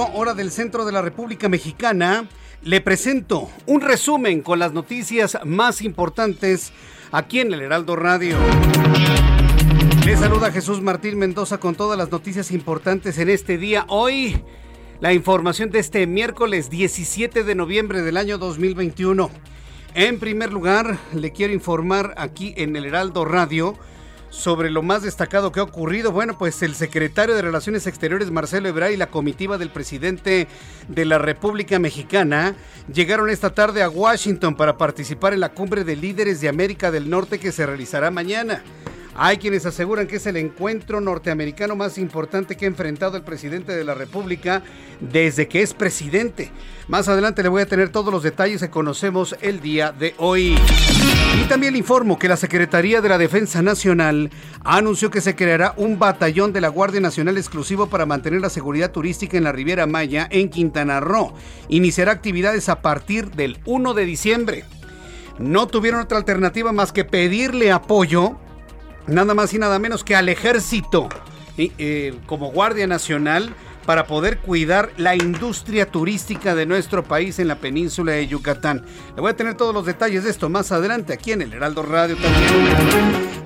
Hora del centro de la República Mexicana. Le presento un resumen con las noticias más importantes aquí en el Heraldo Radio. Le saluda Jesús Martín Mendoza con todas las noticias importantes en este día. Hoy, la información de este miércoles 17 de noviembre del año 2021. En primer lugar, le quiero informar aquí en el Heraldo Radio sobre lo más destacado que ha ocurrido. Bueno, pues el secretario de Relaciones Exteriores, Marcelo Ebrard, y la comitiva del presidente de la República Mexicana llegaron esta tarde a Washington para participar en la cumbre de líderes de América del Norte que se realizará mañana. Hay quienes aseguran que es el encuentro norteamericano más importante que ha enfrentado el presidente de la República desde que es presidente. Más adelante le voy a tener todos los detalles que conocemos el día de hoy. Y también le informo que la Secretaría de la Defensa Nacional anunció que se creará un batallón de la Guardia Nacional exclusivo para mantener la seguridad turística en la Riviera Maya en Quintana Roo. Iniciará actividades a partir del 1 de diciembre. No tuvieron otra alternativa más que pedirle apoyo nada más y nada menos que al ejército eh, como Guardia Nacional para poder cuidar la industria turística de nuestro país en la península de Yucatán. Le voy a tener todos los detalles de esto más adelante aquí en el Heraldo Radio.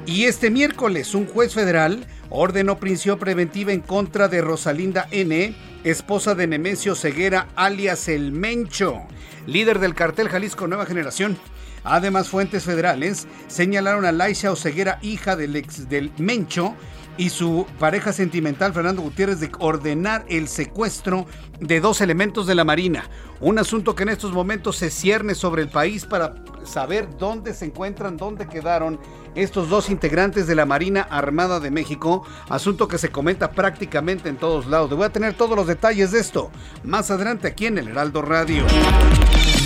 Y este miércoles un juez federal ordenó prisión preventiva en contra de Rosalinda N., esposa de Nemesio Ceguera, alias El Mencho, líder del cartel Jalisco Nueva Generación. Además, fuentes federales señalaron a Laisha Oseguera, hija del ex del Mencho, y su pareja sentimental Fernando Gutiérrez de ordenar el secuestro de dos elementos de la Marina. Un asunto que en estos momentos se cierne sobre el país para saber dónde se encuentran, dónde quedaron estos dos integrantes de la Marina Armada de México, asunto que se comenta prácticamente en todos lados. Voy a tener todos los detalles de esto más adelante aquí en el Heraldo Radio.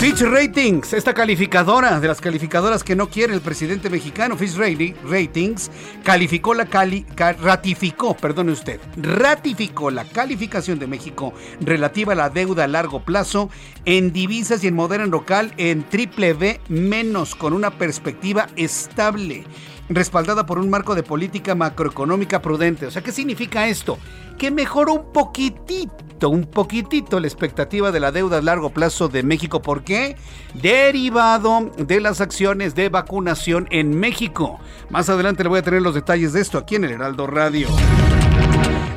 Fitch Ratings, esta calificadora de las calificadoras que no quiere el presidente mexicano, Fitch Ratings, calificó la cali, ratificó, perdone usted, ratificó la calificación de México relativa a la deuda a largo plazo en divisas y en moneda local en triple B menos con una perspectiva estable respaldada por un marco de política macroeconómica prudente. O sea, ¿qué significa esto? Que mejoró un poquitito, un poquitito la expectativa de la deuda a largo plazo de México. ¿Por qué? Derivado de las acciones de vacunación en México. Más adelante le voy a tener los detalles de esto aquí en el Heraldo Radio.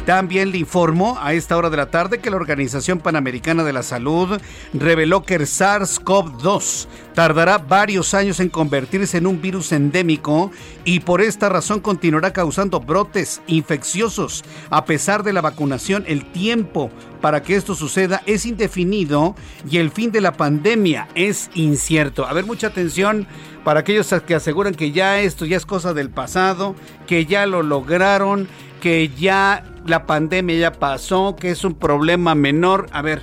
También le informó a esta hora de la tarde que la Organización Panamericana de la Salud reveló que el SARS-CoV-2 tardará varios años en convertirse en un virus endémico y por esta razón continuará causando brotes infecciosos. A pesar de la vacunación, el tiempo para que esto suceda es indefinido y el fin de la pandemia es incierto. A ver, mucha atención para aquellos que aseguran que ya esto ya es cosa del pasado, que ya lo lograron, que ya la pandemia ya pasó, que es un problema menor. A ver,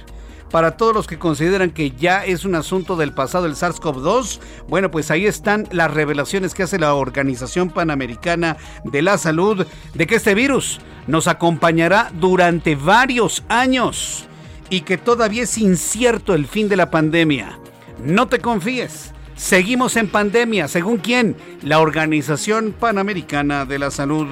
para todos los que consideran que ya es un asunto del pasado el SARS-CoV-2, bueno, pues ahí están las revelaciones que hace la Organización Panamericana de la Salud de que este virus nos acompañará durante varios años y que todavía es incierto el fin de la pandemia. No te confíes. Seguimos en pandemia, según quién? La Organización Panamericana de la Salud.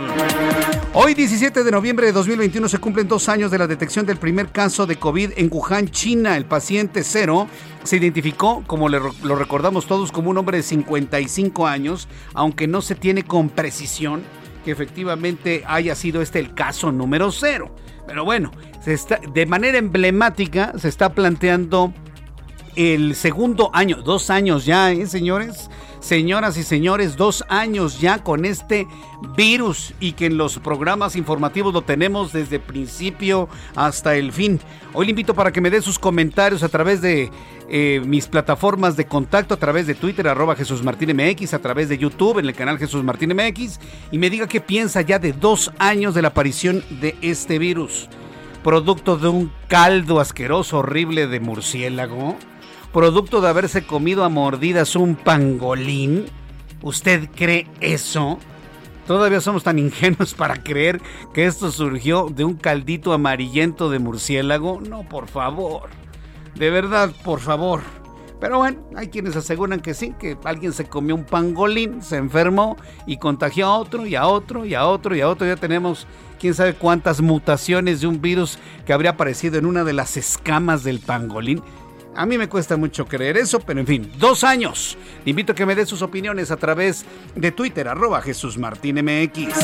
Hoy, 17 de noviembre de 2021, se cumplen dos años de la detección del primer caso de COVID en Wuhan, China. El paciente cero se identificó, como lo recordamos todos, como un hombre de 55 años, aunque no se tiene con precisión que efectivamente haya sido este el caso número cero. Pero bueno, está, de manera emblemática se está planteando el segundo año, dos años ya, ¿eh, señores? Señoras y señores, dos años ya con este virus y que en los programas informativos lo tenemos desde principio hasta el fin. Hoy le invito para que me dé sus comentarios a través de eh, mis plataformas de contacto, a través de Twitter, arroba Jesús Martín MX, a través de YouTube, en el canal Jesús Martín MX, y me diga qué piensa ya de dos años de la aparición de este virus. Producto de un caldo asqueroso, horrible de murciélago producto de haberse comido a mordidas un pangolín? ¿Usted cree eso? Todavía somos tan ingenuos para creer que esto surgió de un caldito amarillento de murciélago. No, por favor. De verdad, por favor. Pero bueno, hay quienes aseguran que sí, que alguien se comió un pangolín, se enfermó y contagió a otro y a otro y a otro y a otro. Ya tenemos quién sabe cuántas mutaciones de un virus que habría aparecido en una de las escamas del pangolín. A mí me cuesta mucho creer eso, pero en fin, dos años. Le invito a que me dé sus opiniones a través de Twitter, arroba Jesús Martín MX.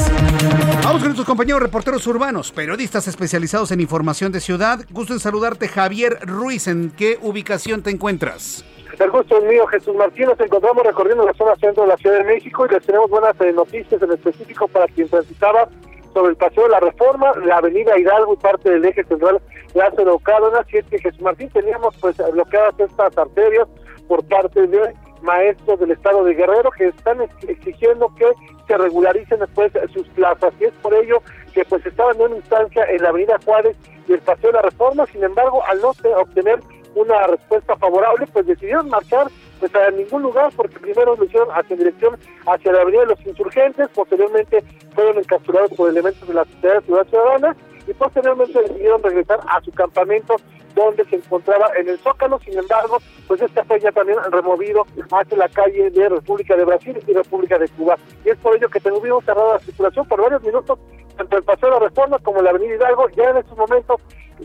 Vamos con nuestros compañeros reporteros urbanos, periodistas especializados en información de ciudad. Gusto en saludarte, Javier Ruiz. ¿En qué ubicación te encuentras? El gusto es mío, Jesús Martín. Nos encontramos recorriendo la zona centro de la Ciudad de México y les tenemos buenas eh, noticias en específico para quien transitaba sobre el paseo de la Reforma, la avenida Hidalgo y parte del eje central Lázaro Cárdenas, y es que Jesús Martín teníamos pues bloqueadas estas arterias por parte de maestros del estado de Guerrero que están exigiendo que se regularicen después sus plazas. Y es por ello que pues estaban en una instancia en la avenida Juárez y el paseo de la Reforma, sin embargo al no obtener una respuesta favorable pues decidieron marchar pues a ningún lugar porque primero lo hicieron hacia dirección hacia la avenida de los insurgentes, posteriormente fueron encapsulados por elementos de la Sociedad Ciudadana y posteriormente decidieron regresar a su campamento donde se encontraba en el Zócalo, sin embargo, pues este fue ya también removido hacia la calle de República de Brasil y República de Cuba. Y es por ello que tuvimos cerrada la circulación por varios minutos, tanto el Paseo de la Reforma como la Avenida Hidalgo, ya en estos momentos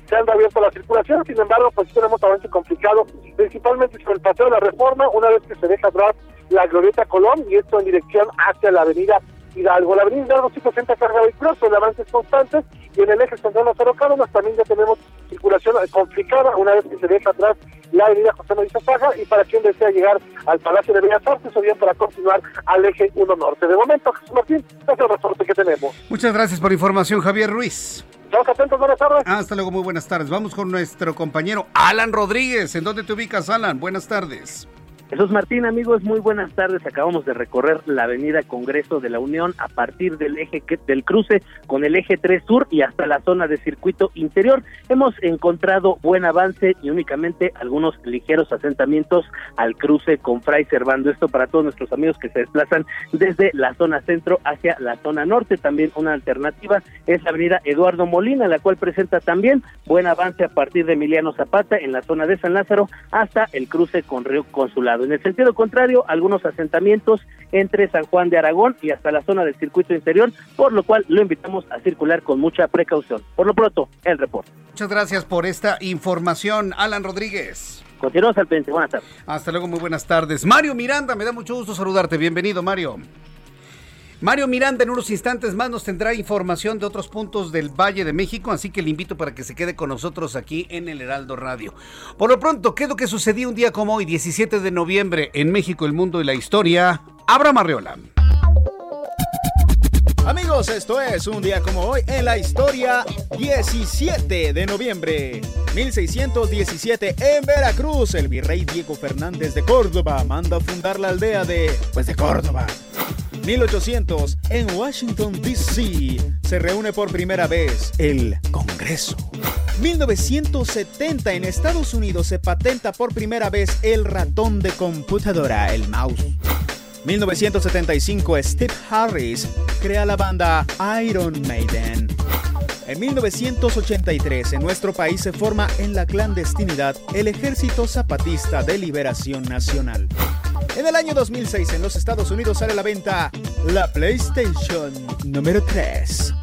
se han abierto la circulación, sin embargo, pues tenemos avance complicado, principalmente sobre el Paseo de la Reforma, una vez que se deja atrás la Glorieta Colón, y esto en dirección hacia la Avenida Hidalgo. La avenida Hidalgo sí presenta carga vehicular, son avances constantes y en el eje central Lázaro Cárdenas también ya tenemos circulación complicada una vez que se deja atrás la avenida José María Faja y para quien desea llegar al Palacio de Bellas Artes o bien para continuar al eje 1 Norte. De momento, Jesús Martín, es el reporte que tenemos. Muchas gracias por información, Javier Ruiz. Estamos atentos, buenas tardes. Hasta luego, muy buenas tardes. Vamos con nuestro compañero Alan Rodríguez. ¿En dónde te ubicas, Alan? Buenas tardes. Jesús Martín, amigos, muy buenas tardes. Acabamos de recorrer la avenida Congreso de la Unión a partir del eje del cruce con el eje 3 Sur y hasta la zona de circuito interior. Hemos encontrado buen avance y únicamente algunos ligeros asentamientos al cruce con Fray Servando. Esto para todos nuestros amigos que se desplazan desde la zona centro hacia la zona norte. También una alternativa es la avenida Eduardo Molina, la cual presenta también buen avance a partir de Emiliano Zapata en la zona de San Lázaro hasta el cruce con Río Consulado. En el sentido contrario, algunos asentamientos entre San Juan de Aragón y hasta la zona del circuito interior, por lo cual lo invitamos a circular con mucha precaución. Por lo pronto, el reporte. Muchas gracias por esta información, Alan Rodríguez. Continuamos al pendiente. Buenas tardes. Hasta luego, muy buenas tardes. Mario Miranda, me da mucho gusto saludarte. Bienvenido, Mario. Mario Miranda en unos instantes más nos tendrá información de otros puntos del Valle de México, así que le invito para que se quede con nosotros aquí en el Heraldo Radio. Por lo pronto, ¿qué es lo que sucedió un día como hoy, 17 de noviembre, en México, el mundo y la historia? Abra Marriola. Amigos, esto es un día como hoy en la historia 17 de noviembre 1617 en Veracruz. El virrey Diego Fernández de Córdoba manda fundar la aldea de pues de Córdoba. 1800 en Washington DC se reúne por primera vez el Congreso. 1970 en Estados Unidos se patenta por primera vez el ratón de computadora, el mouse. 1975 Steve Harris crea la banda Iron Maiden. En 1983 en nuestro país se forma en la clandestinidad el Ejército Zapatista de Liberación Nacional. En el año 2006 en los Estados Unidos sale a la venta la PlayStation número 3.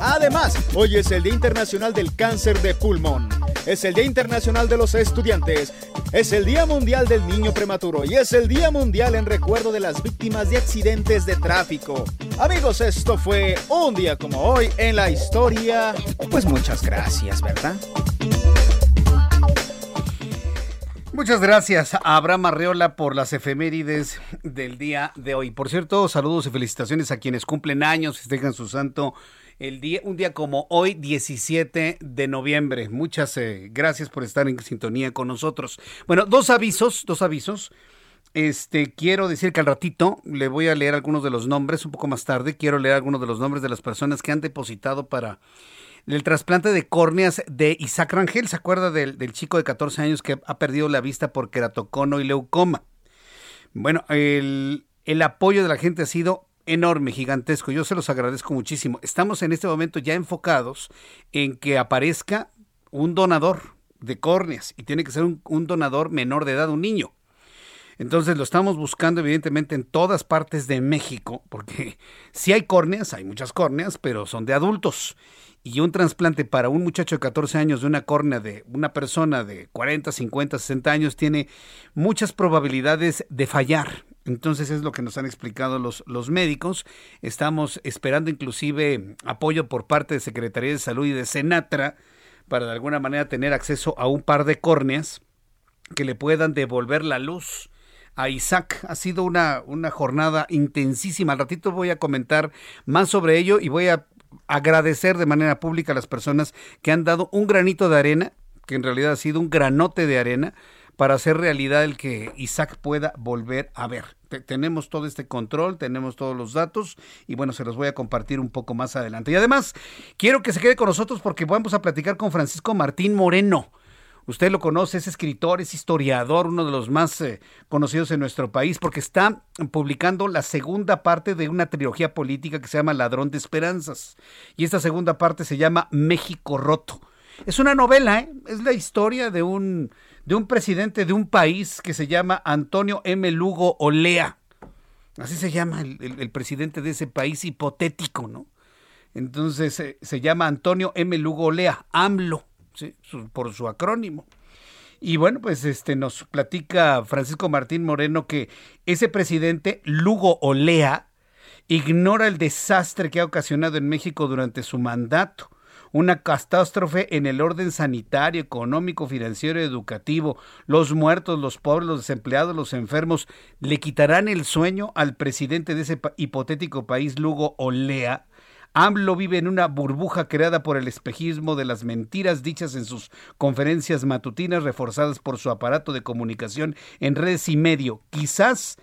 Además, hoy es el Día Internacional del Cáncer de Pulmón. Es el Día Internacional de los Estudiantes. Es el Día Mundial del Niño Prematuro. Y es el Día Mundial en recuerdo de las víctimas de accidentes de tráfico. Amigos, esto fue un día como hoy en la historia. Pues muchas gracias, ¿verdad? Muchas gracias a Abraham Arreola por las efemérides del día de hoy. Por cierto, saludos y felicitaciones a quienes cumplen años, festejan su santo el día, un día como hoy, 17 de noviembre. Muchas eh, gracias por estar en sintonía con nosotros. Bueno, dos avisos, dos avisos. Este, quiero decir que al ratito le voy a leer algunos de los nombres, un poco más tarde, quiero leer algunos de los nombres de las personas que han depositado para el trasplante de córneas de Isaac Rangel. ¿Se acuerda del, del chico de 14 años que ha perdido la vista por queratocono y leucoma? Bueno, el, el apoyo de la gente ha sido enorme, gigantesco. Yo se los agradezco muchísimo. Estamos en este momento ya enfocados en que aparezca un donador de córneas y tiene que ser un, donador menor de edad, un niño. Entonces lo estamos buscando evidentemente en todas partes de México, porque si hay córneas, hay muchas córneas, pero son de adultos. Y un trasplante para un muchacho de 14 años de una córnea de una persona de 40, 50, 60 años tiene muchas probabilidades de fallar. Entonces es lo que nos han explicado los, los médicos. Estamos esperando inclusive apoyo por parte de Secretaría de Salud y de Senatra para de alguna manera tener acceso a un par de córneas que le puedan devolver la luz a Isaac. Ha sido una, una jornada intensísima. Al ratito voy a comentar más sobre ello y voy a agradecer de manera pública a las personas que han dado un granito de arena, que en realidad ha sido un granote de arena, para hacer realidad el que Isaac pueda volver a ver. tenemos todo este control, tenemos todos los datos y bueno, se los voy a compartir un poco más adelante. Y además, quiero que se quede con nosotros porque vamos a platicar con Francisco Martín Moreno. Usted lo conoce, es escritor, es historiador, uno de los más eh, conocidos en nuestro país, porque está publicando la segunda parte de una trilogía política que se llama Ladrón de Esperanzas. Y esta segunda parte se llama México Roto. Es una novela, ¿eh? es la historia de un, de un presidente de un país que se llama Antonio M. Lugo Olea. Así se llama el, el, presidente de ese país hipotético, ¿no? Entonces eh, se llama Antonio M. Lugo Olea, AMLO. Por su acrónimo. Y bueno, pues este nos platica Francisco Martín Moreno que ese presidente, Lugo Olea, ignora el desastre que ha ocasionado en México durante su mandato. Una catástrofe en el orden sanitario, económico, financiero educativo. Los muertos, los pobres, los desempleados, los enfermos, le quitarán el sueño al presidente de ese hipotético país, Lugo Olea AMLO vive en una burbuja creada por el espejismo de las mentiras dichas en sus conferencias matutinas reforzadas por su aparato de comunicación en redes y medio. Quizás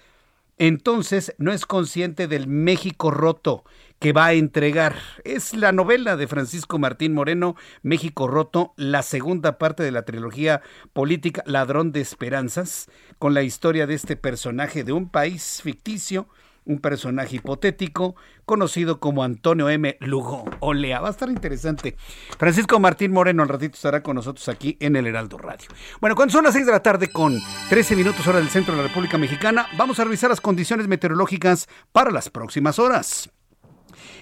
entonces no es consciente del México roto que va a entregar. Es la novela de Francisco Martín Moreno, México roto, la segunda parte de la trilogía política Ladrón de Esperanzas, con la historia de este personaje de un país ficticio un personaje hipotético conocido como Antonio M. Lugo Olea. Va a estar interesante. Francisco Martín Moreno al ratito estará con nosotros aquí en el Heraldo Radio. Bueno, cuando son las 6 de la tarde con 13 minutos hora del centro de la República Mexicana, vamos a revisar las condiciones meteorológicas para las próximas horas.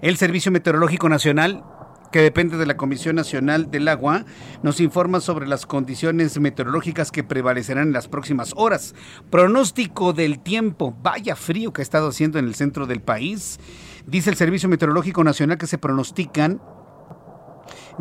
El Servicio Meteorológico Nacional que depende de la Comisión Nacional del Agua, nos informa sobre las condiciones meteorológicas que prevalecerán en las próximas horas. Pronóstico del tiempo, vaya frío que ha estado haciendo en el centro del país. Dice el Servicio Meteorológico Nacional que se pronostican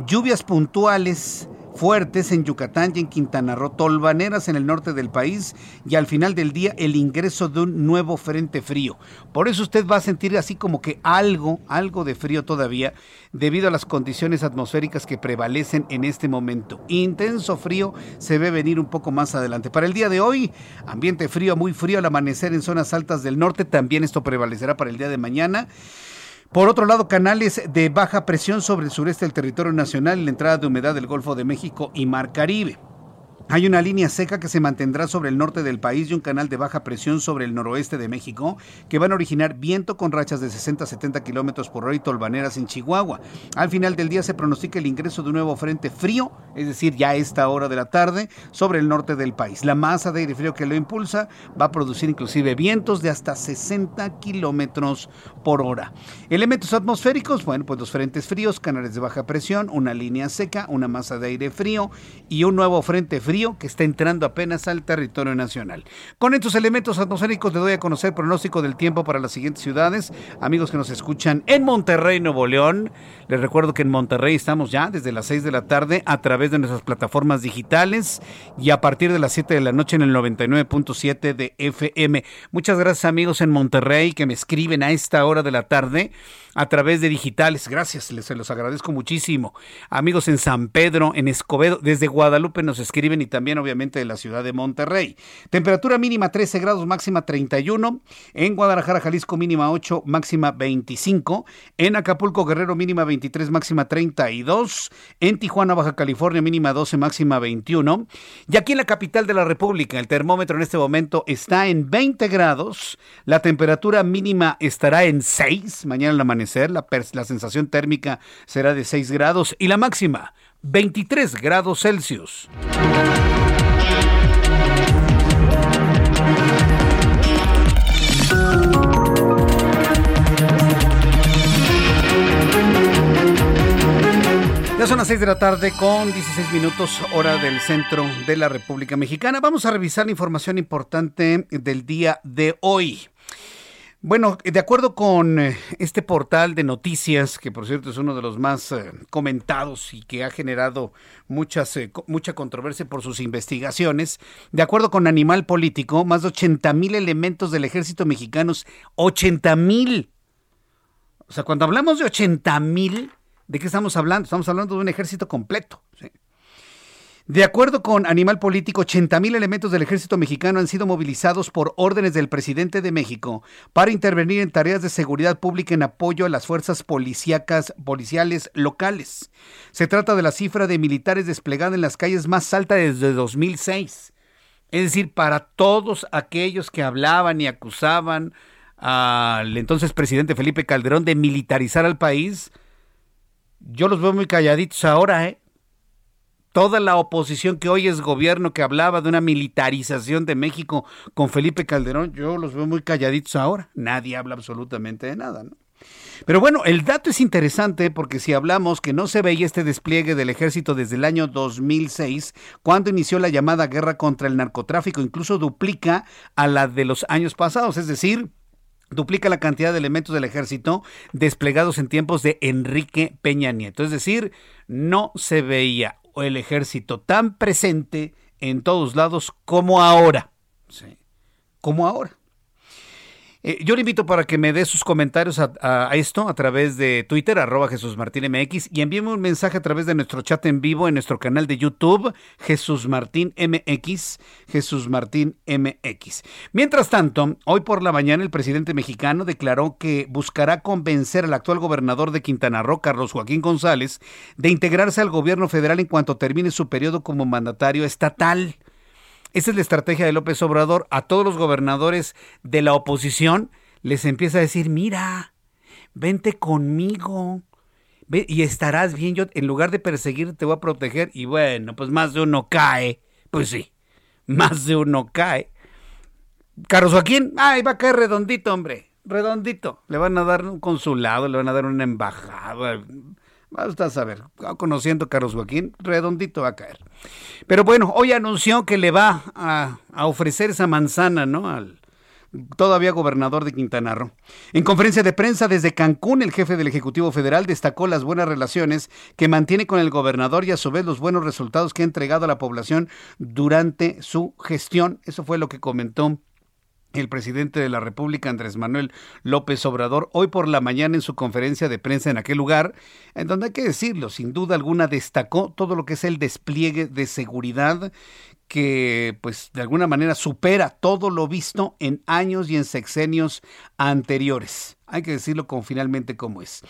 lluvias puntuales fuertes en Yucatán y en Quintana Roo, tolvaneras en el norte del país y al final del día el ingreso de un nuevo frente frío. Por eso usted va a sentir así como que algo, algo de frío todavía debido a las condiciones atmosféricas que prevalecen en este momento. Intenso frío se ve venir un poco más adelante. Para el día de hoy, ambiente frío, muy frío al amanecer en zonas altas del norte, también esto prevalecerá para el día de mañana. Por otro lado, canales de baja presión sobre el sureste del territorio nacional la entrada de humedad del Golfo de México y Mar Caribe. Hay una línea seca que se mantendrá sobre el norte del país y un canal de baja presión sobre el noroeste de México que van a originar viento con rachas de 60 a 70 kilómetros por hora y tolvaneras en Chihuahua. Al final del día se pronostica el ingreso de un nuevo frente frío, es decir, ya a esta hora de la tarde, sobre el norte del país. La masa de aire frío que lo impulsa va a producir inclusive vientos de hasta 60 kilómetros por hora. Elementos atmosféricos, bueno, pues los frentes fríos, canales de baja presión, una línea seca, una masa de aire frío y un nuevo frente frío que está entrando apenas al territorio nacional. Con estos elementos atmosféricos le doy a conocer pronóstico del tiempo para las siguientes ciudades. Amigos que nos escuchan en Monterrey, Nuevo León, les recuerdo que en Monterrey estamos ya desde las 6 de la tarde a través de nuestras plataformas digitales y a partir de las 7 de la noche en el 99.7 de FM. Muchas gracias amigos en Monterrey que me escriben a esta hora de la tarde a través de digitales. Gracias, les se los agradezco muchísimo. Amigos en San Pedro, en Escobedo, desde Guadalupe nos escriben y también obviamente de la ciudad de Monterrey. Temperatura mínima 13 grados, máxima 31. En Guadalajara, Jalisco, mínima 8, máxima 25. En Acapulco, Guerrero, mínima 23, máxima 32. En Tijuana, Baja California, mínima 12, máxima 21. Y aquí en la capital de la República, el termómetro en este momento está en 20 grados. La temperatura mínima estará en 6 mañana la amanecer. La, la sensación térmica será de 6 grados y la máxima 23 grados Celsius. Ya son las 6 de la tarde con 16 minutos hora del centro de la República Mexicana. Vamos a revisar la información importante del día de hoy. Bueno, de acuerdo con eh, este portal de noticias, que por cierto es uno de los más eh, comentados y que ha generado muchas, eh, mucha controversia por sus investigaciones, de acuerdo con Animal Político, más de 80 mil elementos del ejército mexicano, 80 mil. O sea, cuando hablamos de 80 mil, ¿de qué estamos hablando? Estamos hablando de un ejército completo. ¿sí? De acuerdo con Animal Político, 80 mil elementos del ejército mexicano han sido movilizados por órdenes del presidente de México para intervenir en tareas de seguridad pública en apoyo a las fuerzas policíacas, policiales locales. Se trata de la cifra de militares desplegada en las calles más alta desde 2006. Es decir, para todos aquellos que hablaban y acusaban al entonces presidente Felipe Calderón de militarizar al país, yo los veo muy calladitos ahora, ¿eh? Toda la oposición que hoy es gobierno que hablaba de una militarización de México con Felipe Calderón, yo los veo muy calladitos ahora. Nadie habla absolutamente de nada, ¿no? Pero bueno, el dato es interesante porque si hablamos que no se veía este despliegue del ejército desde el año 2006, cuando inició la llamada guerra contra el narcotráfico, incluso duplica a la de los años pasados, es decir, duplica la cantidad de elementos del ejército desplegados en tiempos de Enrique Peña Nieto. Es decir, no se veía el ejército tan presente en todos lados como ahora. Como ahora. Eh, yo le invito para que me dé sus comentarios a, esto a través de Twitter, arroba Jesús Martín MX, y envíeme un mensaje a través de nuestro chat en vivo en nuestro canal de YouTube, Jesús Martín MX, Jesús Martín MX. Mientras tanto, hoy por la mañana el presidente mexicano declaró que buscará convencer al actual gobernador de Quintana Roo, Carlos Joaquín González, de integrarse al gobierno federal en cuanto termine su periodo como mandatario estatal. Esa es la estrategia de López Obrador. A todos los gobernadores de la oposición les empieza a decir, mira, vente conmigo y estarás bien. Yo, en lugar de perseguir, te voy a proteger. Y bueno, pues más de uno cae. Pues sí, más de uno cae. Carlos Joaquín, ay, va a caer redondito, hombre. Redondito. Le van a dar un consulado, le van a dar una embajada. Basta a saber, conociendo a Carlos Joaquín, redondito va a caer. Pero bueno, hoy anunció que le va a, ofrecer esa manzana, ¿no? Al todavía gobernador de Quintana Roo. En conferencia de prensa desde Cancún, el jefe del Ejecutivo Federal destacó las buenas relaciones que mantiene con el gobernador y a su vez los buenos resultados que ha entregado a la población durante su gestión. Eso fue lo que comentó el presidente de la República, Andrés Manuel López Obrador, hoy por la mañana en su conferencia de prensa en aquel lugar, en donde hay que decirlo, sin duda alguna destacó todo lo que es el despliegue de seguridad que pues de alguna manera supera todo lo visto en años y en sexenios anteriores. Hay que decirlo con finalmente cómo es.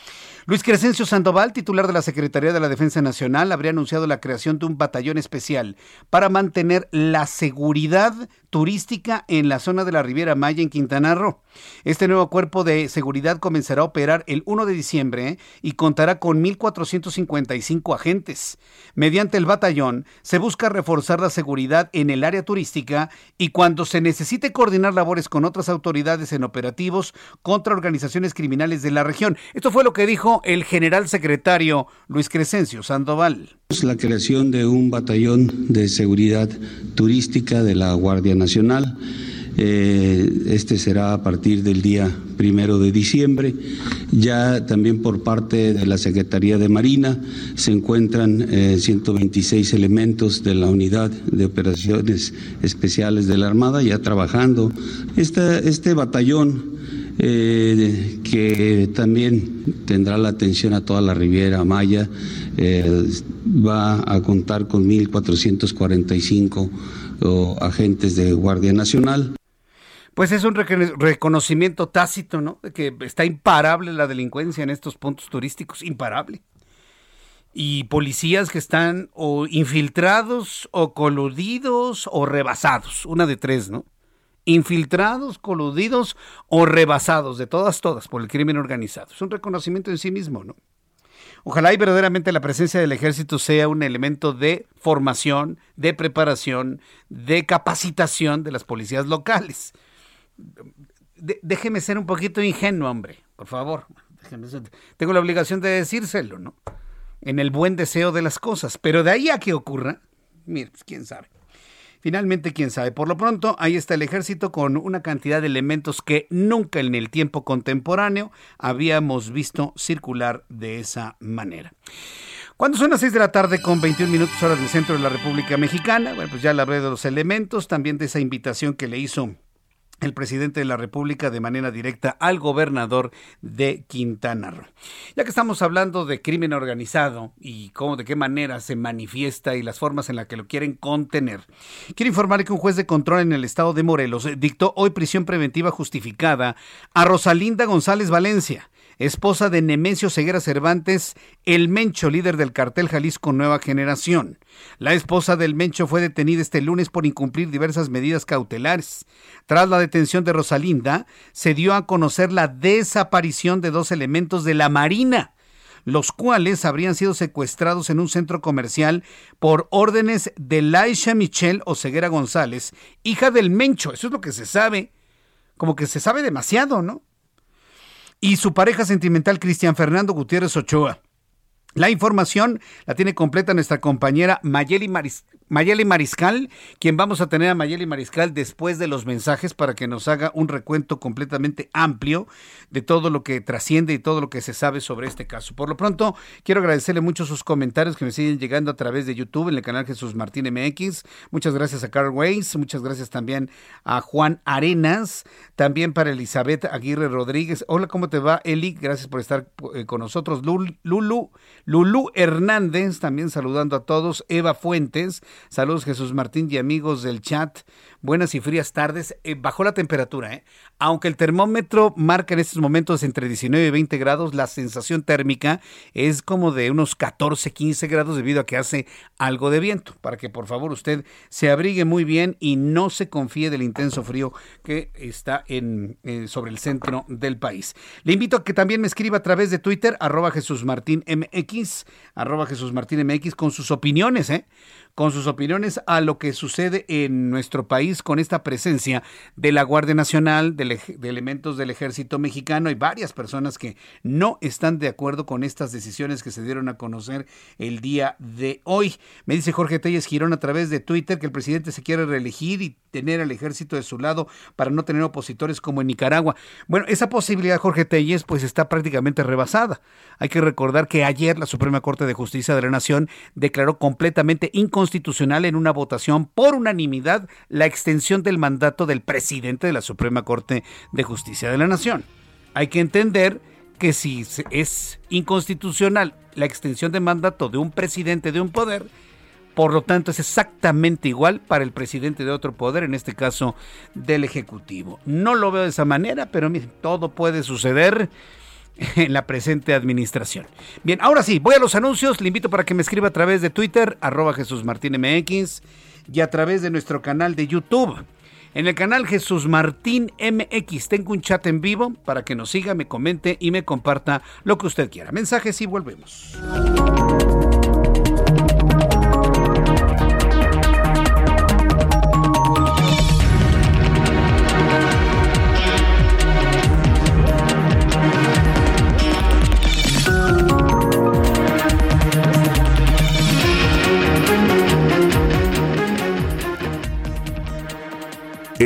Luis Crescencio Sandoval, titular de la Secretaría de la Defensa Nacional, habría anunciado la creación de un batallón especial para mantener la seguridad turística en la zona de la Riviera Maya en Quintana Roo. Este nuevo cuerpo de seguridad comenzará a operar el 1 de diciembre y contará con 1.455 agentes. Mediante el batallón se busca reforzar la seguridad en el área turística y cuando se necesite coordinar labores con otras autoridades en operativos contra organizaciones criminales de la región. Esto fue lo que dijo el general secretario Luis Crescencio Sandoval. La creación de un batallón de seguridad turística de la Guardia Nacional. Eh, este será a partir del día primero de diciembre. Ya también por parte de la Secretaría de Marina se encuentran 126 eh, elementos de la Unidad de Operaciones Especiales de la Armada ya trabajando. este batallón eh, que también tendrá la atención a toda la Riviera Maya, eh, va a contar con 1.445 agentes de Guardia Nacional. Pues es un reconocimiento tácito, ¿no? De que está imparable la delincuencia en estos puntos turísticos, imparable. Y policías que están o infiltrados o coludidos o rebasados, una de tres, ¿no? Infiltrados, coludidos o rebasados, de todas, todas, por el crimen organizado. Es un reconocimiento en sí mismo, ¿no? Ojalá y verdaderamente la presencia del ejército sea un elemento de formación, de preparación, de capacitación de las policías locales. déjeme ser un poquito ingenuo, hombre, por favor. Tengo la obligación de decírselo, ¿no? En el buen deseo de las cosas. Pero de ahí a que ocurra, mire, pues, quién sabe. Finalmente, quién sabe. Por lo pronto, ahí está el ejército con una cantidad de elementos que nunca en el tiempo contemporáneo habíamos visto circular de esa manera. Cuando son las 6 de la tarde con 21 minutos horas del centro de la República Mexicana, bueno, pues ya le de los elementos, también de esa invitación que le hizo el presidente de la República de manera directa al gobernador de Quintana Roo. Ya que estamos hablando de crimen organizado y cómo de qué manera se manifiesta y las formas en las que lo quieren contener, quiero informar que un juez de control en el estado de Morelos dictó hoy prisión preventiva justificada a Rosalinda González Valencia esposa de Nemesio Ceguera Cervantes, el Mencho, líder del cartel Jalisco Nueva Generación. La esposa del Mencho fue detenida este lunes por incumplir diversas medidas cautelares. Tras la detención de Rosalinda, se dio a conocer la desaparición de dos elementos de la Marina los cuales habrían sido secuestrados en un centro comercial por órdenes de Laisha Michelle Ceguera González, hija del Mencho. Eso es lo que se sabe. Como que se sabe demasiado, ¿no? Y su pareja sentimental Cristian Fernando Gutiérrez Ochoa. La información la tiene completa nuestra compañera Mayeli Maris Mayeli Mariscal, quien vamos a tener a Mayeli Mariscal después de los mensajes para que nos haga un recuento completamente amplio de todo lo que trasciende y todo lo que se sabe sobre este caso. Por lo pronto, quiero agradecerle mucho sus comentarios que me siguen llegando a través de YouTube en el canal Jesús Martín MX. Muchas gracias a Carl Weiss, muchas gracias también a Juan Arenas, también para Elizabeth Aguirre Rodríguez. Hola, ¿cómo te va, Eli? Gracias por estar eh, con nosotros. Lulu, Lulu Hernández, también saludando a todos. Eva Fuentes, Saludos Jesús Martín y amigos del chat. Buenas y frías tardes. Eh, bajó la temperatura, ¿eh? Aunque el termómetro marca en estos momentos entre 19 y 20 grados, la sensación térmica es como de unos 14, 15 grados debido a que hace algo de viento. Para que por favor usted se abrigue muy bien y no se confíe del intenso frío que está en, eh, sobre el centro del país. Le invito a que también me escriba a través de Twitter, arroba Jesús Martín MX, arroba Jesús Martín MX, con sus opiniones, ¿eh? Con sus opiniones a lo que sucede en nuestro país con esta presencia de la Guardia Nacional, de, elementos del ejército mexicano y varias personas que no están de acuerdo con estas decisiones que se dieron a conocer el día de hoy. Me dice Jorge Telles Girón a través de Twitter que el presidente se quiere reelegir y tener al ejército de su lado para no tener opositores como en Nicaragua. Bueno, esa posibilidad, Jorge Telles, pues está prácticamente rebasada. Hay que recordar que ayer la Suprema Corte de Justicia de la Nación declaró completamente inconstitucional en una votación por unanimidad la extensión del mandato del presidente de la Suprema Corte de Justicia de la Nación. Hay que entender que si es inconstitucional la extensión de mandato de un presidente de un poder, por lo tanto, es exactamente igual para el presidente de otro poder, en este caso del Ejecutivo. No lo veo de esa manera, pero todo puede suceder en la presente administración. Bien, ahora sí, voy a los anuncios. Le invito para que me escriba a través de Twitter, arroba Jesús y a través de nuestro canal de YouTube. En el canal Jesús Martín MX tengo un chat en vivo para que nos siga, me comente y me comparta lo que usted quiera. Mensajes y volvemos.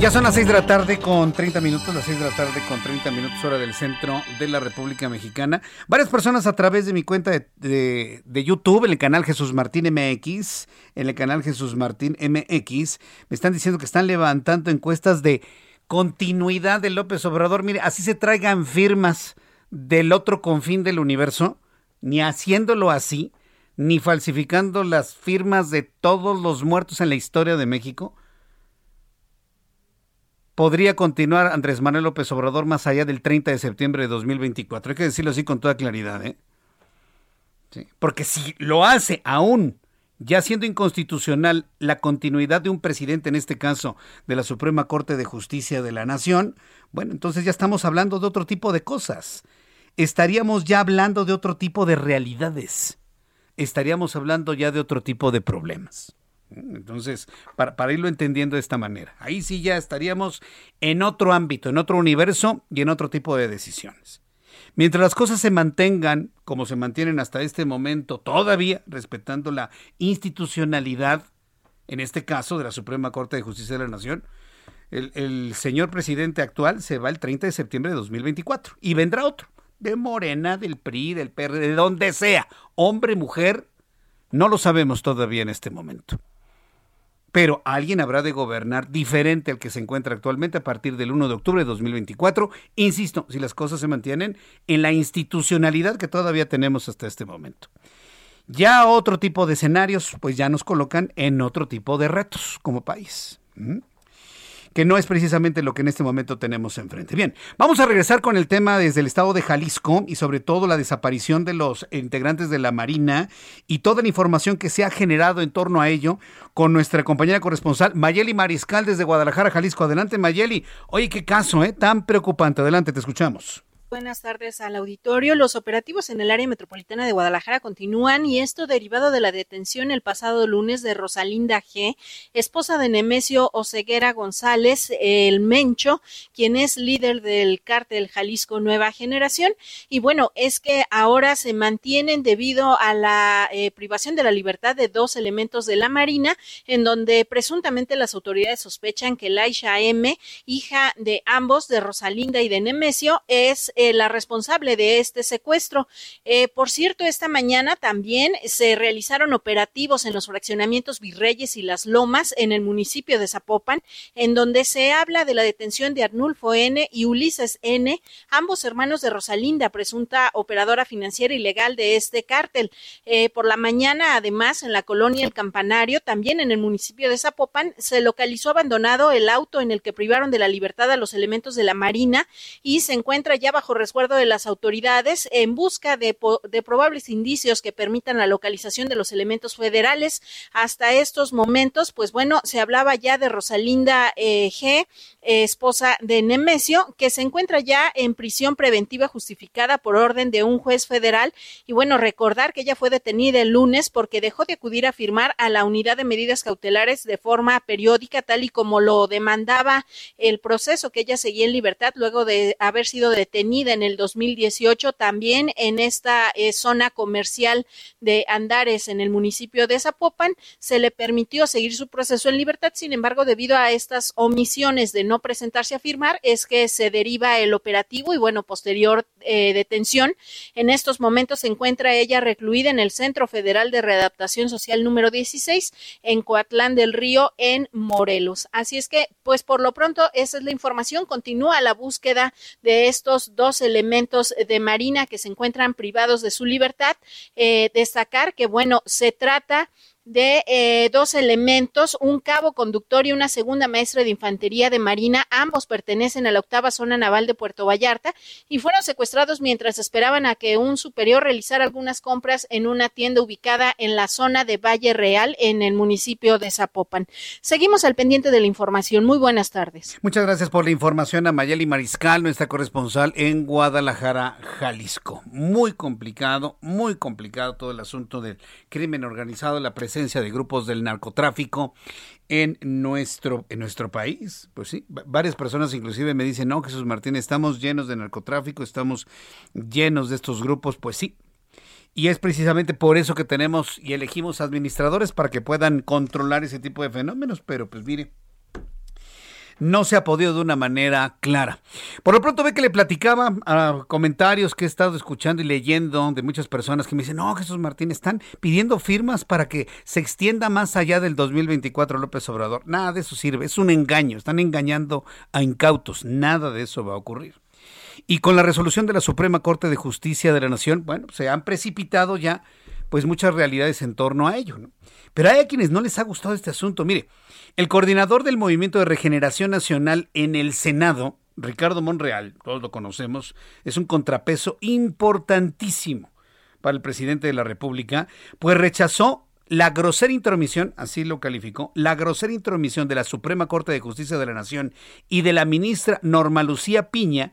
Ya son las 6 de la tarde con 30 minutos, las 6 de la tarde con 30 minutos hora del centro de la República Mexicana. Varias personas a través de mi cuenta de, YouTube, en el canal Jesús Martín MX, en el canal Jesús Martín MX, me están diciendo que están levantando encuestas de continuidad de López Obrador. Mire, así se traigan firmas del otro confín del universo, ni haciéndolo así, ni falsificando las firmas de todos los muertos en la historia de México podría continuar Andrés Manuel López Obrador más allá del 30 de septiembre de 2024. Hay que decirlo así con toda claridad, ¿eh? Porque si lo hace aún, ya siendo inconstitucional la continuidad de un presidente, en este caso de la Suprema Corte de Justicia de la Nación, bueno, entonces ya estamos hablando de otro tipo de cosas. Estaríamos ya hablando de otro tipo de realidades. Estaríamos hablando ya de otro tipo de problemas. Entonces, para, irlo entendiendo de esta manera, ahí sí ya estaríamos en otro ámbito, en otro universo y en otro tipo de decisiones. Mientras las cosas se mantengan como se mantienen hasta este momento, todavía respetando la institucionalidad, en este caso de la Suprema Corte de Justicia de la Nación, el, señor presidente actual se va el 30 de septiembre de 2024 y vendrá otro, de Morena, del PRI, del PRD, de donde sea, hombre, mujer, no lo sabemos todavía en este momento pero alguien habrá de gobernar diferente al que se encuentra actualmente a partir del 1 de octubre de 2024. Insisto, si las cosas se mantienen en la institucionalidad que todavía tenemos hasta este momento. Ya otro tipo de escenarios, pues ya nos colocan en otro tipo de retos como país que no es precisamente lo que en este momento tenemos enfrente. Bien, vamos a regresar con el tema desde el estado de Jalisco y sobre todo la desaparición de los integrantes de la Marina y toda la información que se ha generado en torno a ello con nuestra compañera corresponsal Mayeli Mariscal desde Guadalajara, Jalisco. Adelante, Mayeli. Oye, qué caso, ¿eh? Tan preocupante. Adelante, te escuchamos. Buenas tardes al auditorio. Los operativos en el área metropolitana de Guadalajara continúan y esto derivado de la detención el pasado lunes de Rosalinda G., esposa de Nemesio Oceguera González, el Mencho, quien es líder del cártel Jalisco Nueva Generación. Y bueno, es que ahora se mantienen debido a la eh, privación de la libertad de dos elementos de la Marina, en donde presuntamente las autoridades sospechan que Laisha M., hija de ambos, de Rosalinda y de Nemesio, es eh, la responsable de este secuestro. Eh, por cierto, esta mañana también se realizaron operativos en los fraccionamientos Virreyes y Las Lomas en el municipio de Zapopan, en donde se habla de la detención de Arnulfo N. y Ulises N., ambos hermanos de Rosalinda, presunta operadora financiera ilegal de este cártel. Eh, por la mañana, además, en la colonia El Campanario, también en el municipio de Zapopan, se localizó abandonado el auto en el que privaron de la libertad a los elementos de la Marina y se encuentra ya bajo resguardo de las autoridades en busca de, de probables indicios que permitan la localización de los elementos federales. Hasta estos momentos, pues bueno, se hablaba ya de Rosalinda eh, G, eh, esposa de Nemesio, que se encuentra ya en prisión preventiva justificada por orden de un juez federal. Y bueno, recordar que ella fue detenida el lunes porque dejó de acudir a firmar a la unidad de medidas cautelares de forma periódica, tal y como lo demandaba el proceso que ella seguía en libertad luego de haber sido detenida en el 2018 también en esta eh, zona comercial de Andares en el municipio de Zapopan. Se le permitió seguir su proceso en libertad, sin embargo, debido a estas omisiones de no presentarse a firmar, es que se deriva el operativo y bueno, posterior eh, detención. En estos momentos se encuentra ella recluida en el Centro Federal de Readaptación Social número 16 en Coatlán del Río, en Morelos. Así es que, pues por lo pronto, esa es la información. Continúa la búsqueda de estos dos elementos de Marina que se encuentran privados de su libertad. Eh, destacar que, bueno, se trata de eh, dos elementos, un cabo conductor y una segunda maestra de infantería de Marina. Ambos pertenecen a la octava zona naval de Puerto Vallarta y fueron secuestrados mientras esperaban a que un superior realizara algunas compras en una tienda ubicada en la zona de Valle Real, en el municipio de Zapopan. Seguimos al pendiente de la información. Muy buenas tardes. Muchas gracias por la información a Mayeli Mariscal, nuestra corresponsal en Guadalajara, Jalisco. Muy complicado, muy complicado todo el asunto del crimen organizado, la presencia de grupos del narcotráfico en nuestro, en nuestro país. Pues sí, varias personas inclusive me dicen, no, Jesús Martín, estamos llenos de narcotráfico, estamos llenos de estos grupos. Pues sí. Y es precisamente por eso que tenemos y elegimos administradores para que puedan controlar ese tipo de fenómenos. Pero pues mire, no se ha podido de una manera clara. Por lo pronto ve que le platicaba a comentarios que he estado escuchando y leyendo de muchas personas que me dicen, no, Jesús Martín, están pidiendo firmas para que se extienda más allá del 2024 López Obrador. Nada de eso sirve, es un engaño, están engañando a incautos, nada de eso va a ocurrir. Y con la resolución de la Suprema Corte de Justicia de la Nación, bueno, se han precipitado ya pues muchas realidades en torno a ello. ¿no? Pero hay a quienes no les ha gustado este asunto. Mire, el coordinador del Movimiento de Regeneración Nacional en el Senado, Ricardo Monreal, todos lo conocemos, es un contrapeso importantísimo para el presidente de la República, pues rechazó la grosera intromisión, así lo calificó, la grosera intromisión de la Suprema Corte de Justicia de la Nación y de la ministra Norma Lucía Piña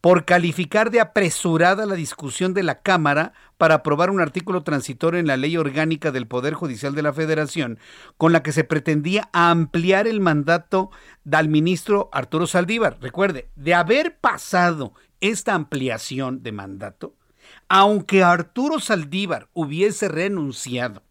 por calificar de apresurada la discusión de la Cámara para aprobar un artículo transitorio en la Ley Orgánica del Poder Judicial de la Federación, con la que se pretendía ampliar el mandato del ministro Arturo Saldívar. Recuerde, de haber pasado esta ampliación de mandato, aunque Arturo Saldívar hubiese renunciado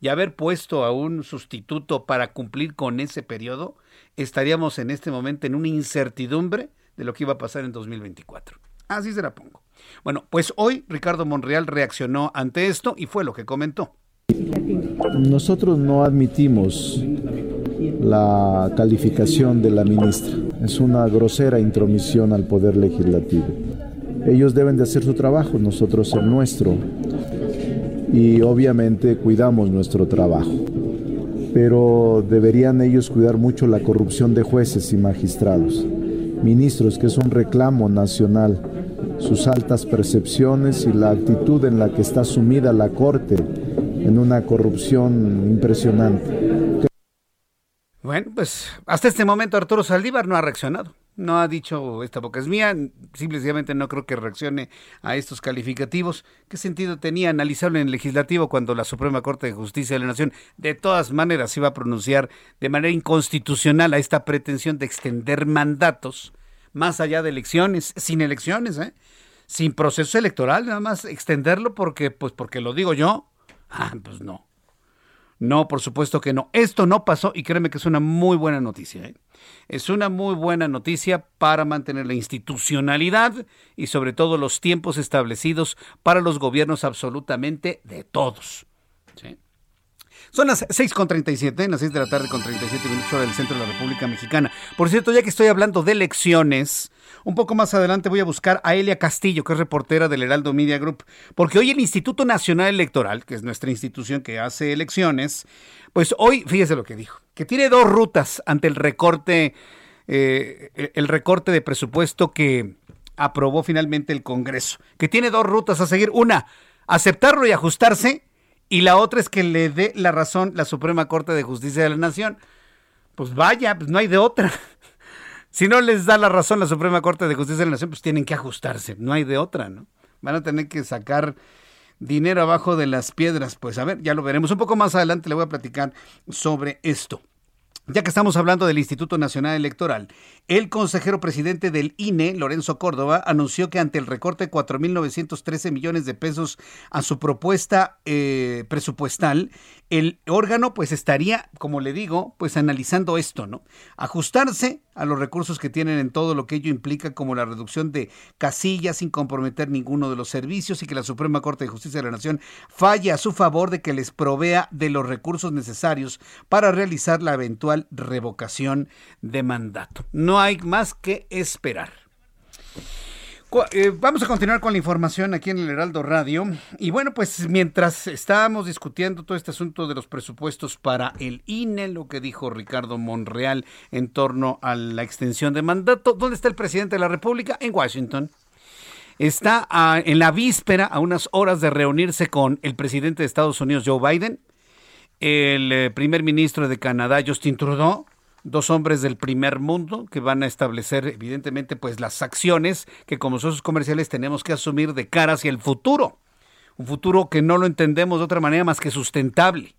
y haber puesto a un sustituto para cumplir con ese periodo, estaríamos en este momento en una incertidumbre de lo que iba a pasar en 2024. Así se la pongo. Bueno, pues hoy Ricardo Monreal reaccionó ante esto y fue lo que comentó. Nosotros no admitimos la calificación de la ministra. Es una grosera intromisión al poder legislativo. Ellos deben de hacer su trabajo, nosotros el nuestro. Y obviamente cuidamos nuestro trabajo. Pero deberían ellos cuidar mucho la corrupción de jueces y magistrados ministros, que es un reclamo nacional, sus altas percepciones y la actitud en la que está sumida la Corte en una corrupción impresionante. Bueno, pues hasta este momento Arturo Saldívar no ha reaccionado no ha dicho esta boca es mía, simplemente no creo que reaccione a estos calificativos. ¿Qué sentido tenía analizarlo en el legislativo cuando la Suprema Corte de Justicia de la Nación de todas maneras iba a pronunciar de manera inconstitucional a esta pretensión de extender mandatos más allá de elecciones, sin elecciones, ¿eh? sin proceso electoral, nada más extenderlo porque, pues porque lo digo yo? Ah, pues no. No, por supuesto que no. Esto no pasó y créeme que es una muy buena noticia. ¿eh? Es una muy buena noticia para mantener la institucionalidad y sobre todo los tiempos establecidos para los gobiernos absolutamente de todos. Son las 6.37, las 6 de la tarde con 37 minutos hora del centro de la República Mexicana. Por cierto, ya que estoy hablando de elecciones, un poco más adelante voy a buscar a Elia Castillo, que es reportera del Heraldo Media Group, porque hoy el Instituto Nacional Electoral, que es nuestra institución que hace elecciones, pues hoy, fíjese lo que dijo, que tiene dos rutas ante el recorte, eh, el recorte de presupuesto que aprobó finalmente el Congreso, que tiene dos rutas a seguir. Una, aceptarlo y ajustarse, y la otra es que le dé la razón la Suprema Corte de Justicia de la Nación. Pues vaya, pues no hay de otra. Si no les da la razón la Suprema Corte de Justicia de la Nación, pues tienen que ajustarse, no hay de otra, ¿no? Van a tener que sacar dinero abajo de las piedras. Pues a ver, ya lo veremos. Un poco más adelante le voy a platicar sobre esto. Ya que estamos hablando del Instituto Nacional Electoral, el consejero presidente del INE, Lorenzo Córdoba, anunció que ante el recorte de 4.913 millones de pesos a su propuesta eh, presupuestal, el órgano pues estaría, como le digo, pues analizando esto, ¿no? Ajustarse a los recursos que tienen en todo lo que ello implica como la reducción de casillas sin comprometer ninguno de los servicios y que la Suprema Corte de Justicia de la Nación falle a su favor de que les provea de los recursos necesarios para realizar la eventual revocación de mandato. No hay más que esperar. Eh, vamos a continuar con la información aquí en el Heraldo Radio. Y bueno, pues mientras estábamos discutiendo todo este asunto de los presupuestos para el INE, lo que dijo Ricardo Monreal en torno a la extensión de mandato, ¿dónde está el presidente de la República? En Washington. Está en la víspera, a unas horas de reunirse con el presidente de Estados Unidos, Joe Biden, el eh, primer ministro de Canadá, Justin Trudeau, dos hombres del primer mundo que van a establecer evidentemente pues las acciones que como socios comerciales tenemos que asumir de cara hacia el futuro. Un futuro que no lo entendemos de otra manera más que sustentable,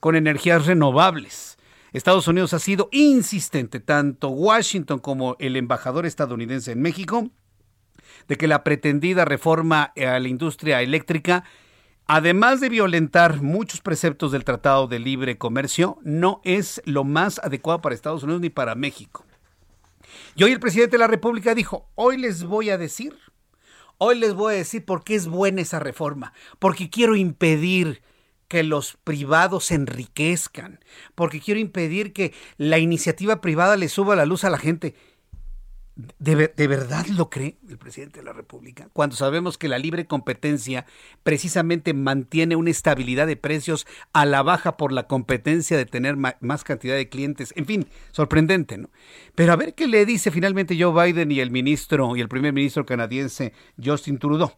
con energías renovables. Estados Unidos ha sido insistente, tanto Washington como el embajador estadounidense en México, de que la pretendida reforma a la industria eléctrica además de violentar muchos preceptos del Tratado de Libre Comercio, no es lo más adecuado para Estados Unidos ni para México. Y hoy el presidente de la República dijo, hoy les voy a decir, hoy les voy a decir por qué es buena esa reforma, porque quiero impedir que los privados se enriquezcan, porque quiero impedir que la iniciativa privada le suba la luz a la gente. ¿De, ¿De, verdad lo cree el presidente de la República? Cuando sabemos que la libre competencia precisamente mantiene una estabilidad de precios a la baja por la competencia de tener más cantidad de clientes. En fin, sorprendente, ¿no? Pero a ver qué le dice finalmente Joe Biden y el ministro y el primer ministro canadiense Justin Trudeau.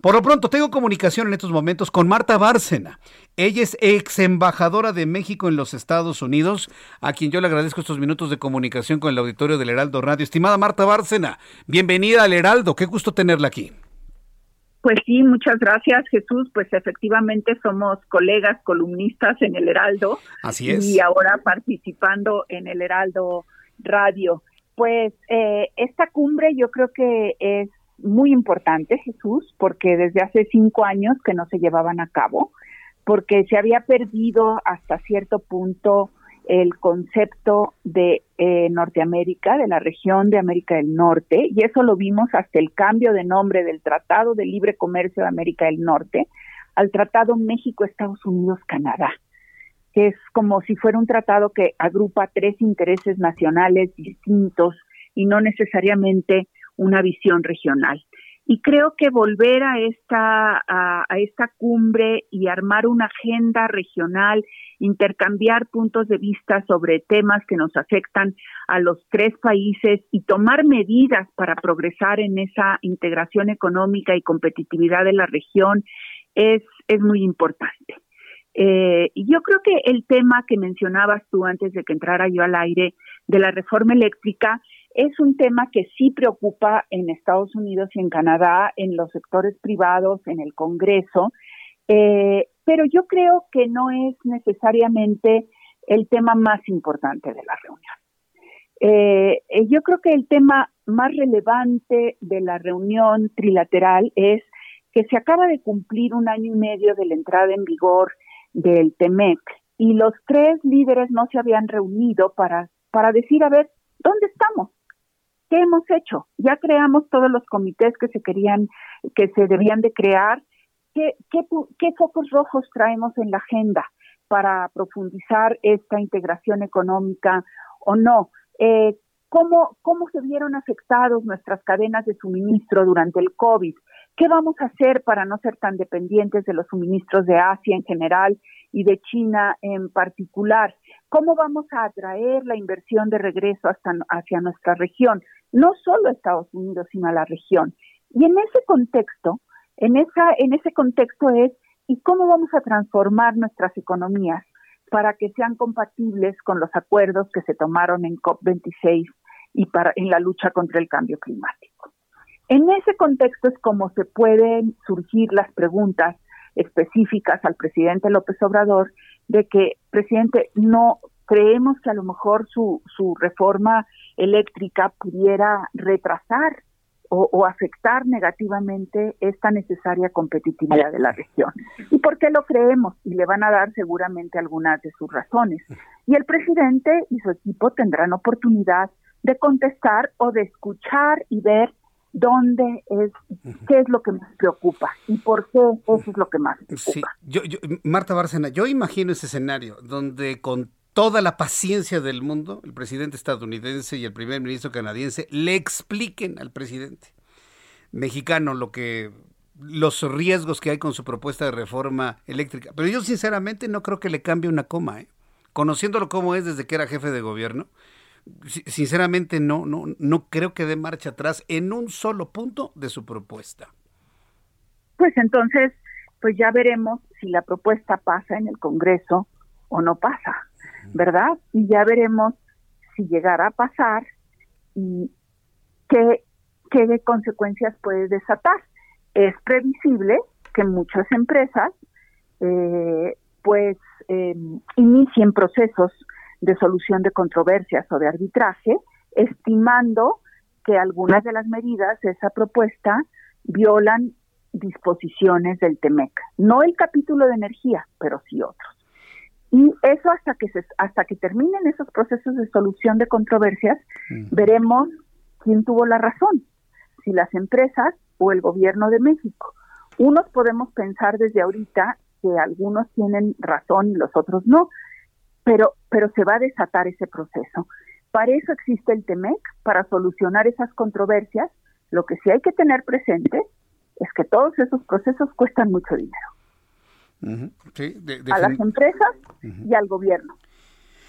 Por lo pronto, tengo comunicación en estos momentos con Marta Bárcena. Ella es ex embajadora de México en los Estados Unidos, a quien yo le agradezco estos minutos de comunicación con el auditorio del Heraldo Radio. Estimada Marta Bárcena, bienvenida al Heraldo, qué gusto tenerla aquí. Pues sí, muchas gracias Jesús. Pues efectivamente somos colegas columnistas en el Heraldo. Así es. Y ahora participando en el Heraldo Radio. Pues eh, esta cumbre yo creo que es muy importante, Jesús, porque desde hace cinco años que no se llevaban a cabo porque se había perdido hasta cierto punto el concepto de eh, Norteamérica, de la región de América del Norte, y eso lo vimos hasta el cambio de nombre del Tratado de Libre Comercio de América del Norte al Tratado México-Estados Unidos-Canadá, que es como si fuera un tratado que agrupa tres intereses nacionales distintos y no necesariamente una visión regional. Y creo que volver a esta, a, esta cumbre y armar una agenda regional, intercambiar puntos de vista sobre temas que nos afectan a los tres países y tomar medidas para progresar en esa integración económica y competitividad de la región es, es muy importante. Eh, yo creo que el tema que mencionabas tú antes de que entrara yo al aire de la reforma eléctrica es un tema que sí preocupa en Estados Unidos y en Canadá, en los sectores privados, en el Congreso, eh, pero yo creo que no es necesariamente el tema más importante de la reunión. Eh, eh, yo creo que el tema más relevante de la reunión trilateral es que se acaba de cumplir un año y medio de la entrada en vigor del TEMEC y los tres líderes no se habían reunido para, para decir, a ver, ¿dónde estamos? ¿Qué hemos hecho? Ya creamos todos los comités que se querían, que se debían de crear. ¿Qué, qué, focos rojos traemos en la agenda para profundizar esta integración económica o no? Eh, ¿cómo, ¿Cómo se vieron afectados nuestras cadenas de suministro durante el COVID? ¿Qué vamos a hacer para no ser tan dependientes de los suministros de Asia en general y de China en particular? ¿Cómo vamos a atraer la inversión de regreso hacia nuestra región? No solo a Estados Unidos, sino a la región. Y en ese contexto, en, esa, en ese contexto es, ¿y cómo vamos a transformar nuestras economías para que sean compatibles con los acuerdos que se tomaron en COP26 y para, en la lucha contra el cambio climático? En ese contexto es como se pueden surgir las preguntas específicas al presidente López Obrador de que, presidente, no creemos que a lo mejor su, su reforma eléctrica pudiera retrasar o, o, afectar negativamente esta necesaria competitividad de la región. ¿Y por qué lo creemos? Y le van a dar seguramente algunas de sus razones. Y el presidente y su equipo tendrán oportunidad de contestar o de escuchar y ver dónde es, qué es lo que más preocupa y por qué eso es lo que más preocupa. Sí, yo, Marta Bárcena, yo imagino ese escenario donde con toda la paciencia del mundo, el presidente estadounidense y el primer ministro canadiense le expliquen al presidente mexicano lo que los riesgos que hay con su propuesta de reforma eléctrica. Pero yo sinceramente no creo que le cambie una coma, ¿eh? conociéndolo como es desde que era jefe de gobierno sinceramente no, no, no creo que dé marcha atrás en un solo punto de su propuesta. Pues entonces, pues ya veremos si la propuesta pasa en el Congreso o no pasa, ¿verdad? Y ya veremos si llegará a pasar y qué, qué consecuencias puede desatar. Es previsible que muchas empresas eh, pues eh, inicien procesos de solución de controversias o de arbitraje, estimando que algunas de las medidas de esa propuesta violan disposiciones del TEMEC, no el capítulo de energía, pero sí otros. Y eso hasta que se, hasta que terminen esos procesos de solución de controversias, veremos quién tuvo la razón, si las empresas o el gobierno de México. Unos podemos pensar desde ahorita que algunos tienen razón y los otros no, pero, pero se va a desatar ese proceso. Para eso existe el TEMEC, para solucionar esas controversias. Lo que sí hay que tener presente es que todos esos procesos cuestan mucho dinero. a las empresas y al gobierno,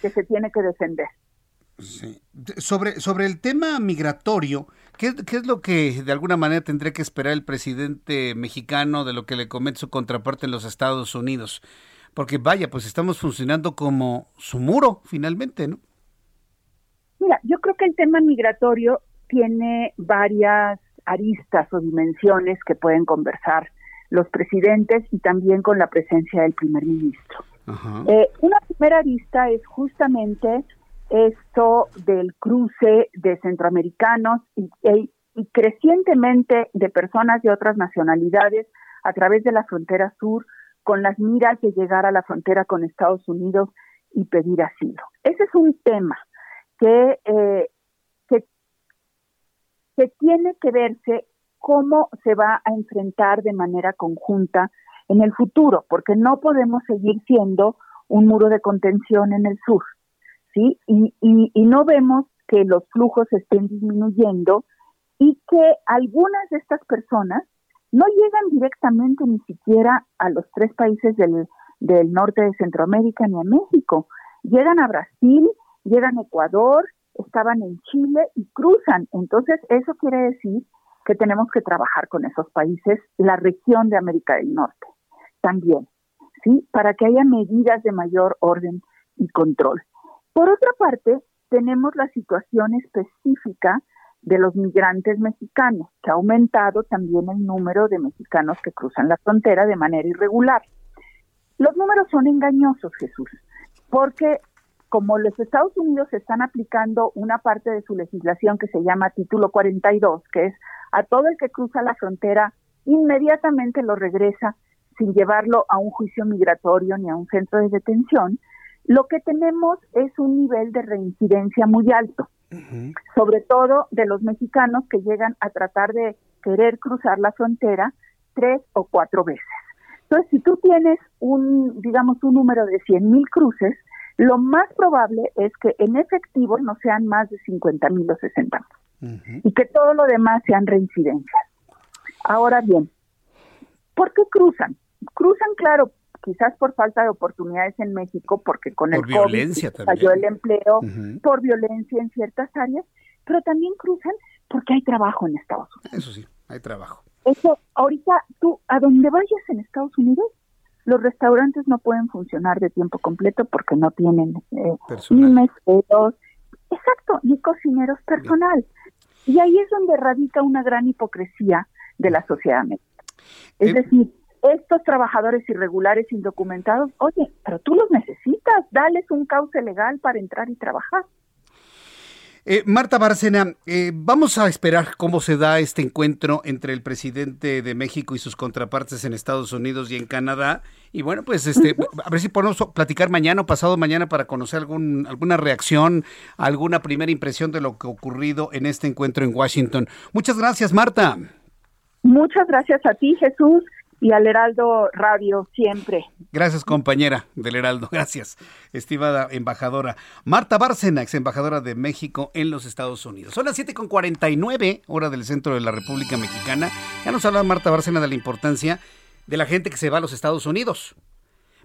que se tiene que defender. Sobre, sobre el tema migratorio, ¿qué, ¿qué, es lo que de alguna manera tendría que esperar el presidente mexicano de lo que le comete su contraparte en los Estados Unidos? Porque vaya, pues estamos funcionando como su muro finalmente, ¿no? Mira, yo creo que el tema migratorio tiene varias aristas o dimensiones que pueden conversar los presidentes y también con la presencia del primer ministro. Eh, una primera arista es justamente esto del cruce de centroamericanos y, y crecientemente de personas de otras nacionalidades a través de la frontera sur con las miras de llegar a la frontera con Estados Unidos y pedir asilo. Ese es un tema que, eh, que, tiene que verse cómo se va a enfrentar de manera conjunta en el futuro, porque no podemos seguir siendo un muro de contención en el sur, ¿sí? Y, y, y no vemos que los flujos estén disminuyendo y que algunas de estas personas no llegan directamente ni siquiera a los tres países del, del norte de Centroamérica ni a México. Llegan a Brasil, llegan a Ecuador, estaban en Chile y cruzan. Entonces, eso quiere decir que tenemos que trabajar con esos países, la región de América del Norte también, ¿sí? Para que haya medidas de mayor orden y control. Por otra parte, tenemos la situación específica de los migrantes mexicanos, que ha aumentado también el número de mexicanos que cruzan la frontera de manera irregular. Los números son engañosos, Jesús, porque como los Estados Unidos están aplicando una parte de su legislación que se llama Título 42, que es a todo el que cruza la frontera, inmediatamente lo regresa sin llevarlo a un juicio migratorio ni a un centro de detención, Lo que tenemos es un nivel de reincidencia muy alto, sobre todo de los mexicanos que llegan a tratar de querer cruzar la frontera tres o cuatro veces. Entonces, si tú tienes un, digamos, un número de 100 mil cruces, lo más probable es que en efectivo no sean más de 50 mil o 60 mil. Y que todo lo demás sean reincidencias. Ahora bien, ¿por qué cruzan? Cruzan, claro, quizás por falta de oportunidades en México, porque con el violencia COVID cayó el empleo, por violencia en ciertas áreas, pero también cruzan porque hay trabajo en Estados Unidos. Eso sí, hay trabajo. Eso, ahorita tú, a donde vayas en Estados Unidos, los restaurantes no pueden funcionar de tiempo completo porque no tienen eh, ni meseros, exacto, ni cocineros personal. Y ahí es donde radica una gran hipocresía de la sociedad mexicana. Es Eh, decir, estos trabajadores irregulares indocumentados, oye, pero tú los necesitas, dales un cauce legal para entrar y trabajar. Eh, Marta Bárcena, eh, vamos a esperar cómo se da este encuentro entre el presidente de México y sus contrapartes en Estados Unidos y en Canadá. Y bueno, pues este, a ver si podemos platicar mañana o pasado mañana para conocer algún, alguna reacción, alguna primera impresión de lo que ha ocurrido en este encuentro en Washington. Muchas gracias, Marta. Muchas gracias a ti, Jesús, y al Heraldo Radio siempre. Gracias, compañera del Heraldo. Gracias, estimada embajadora. Marta Bárcena, ex embajadora de México en los Estados Unidos. Son las 7.49, hora del centro de la República Mexicana. Ya nos hablaba Marta Bárcena de la importancia de la gente que se va a los Estados Unidos.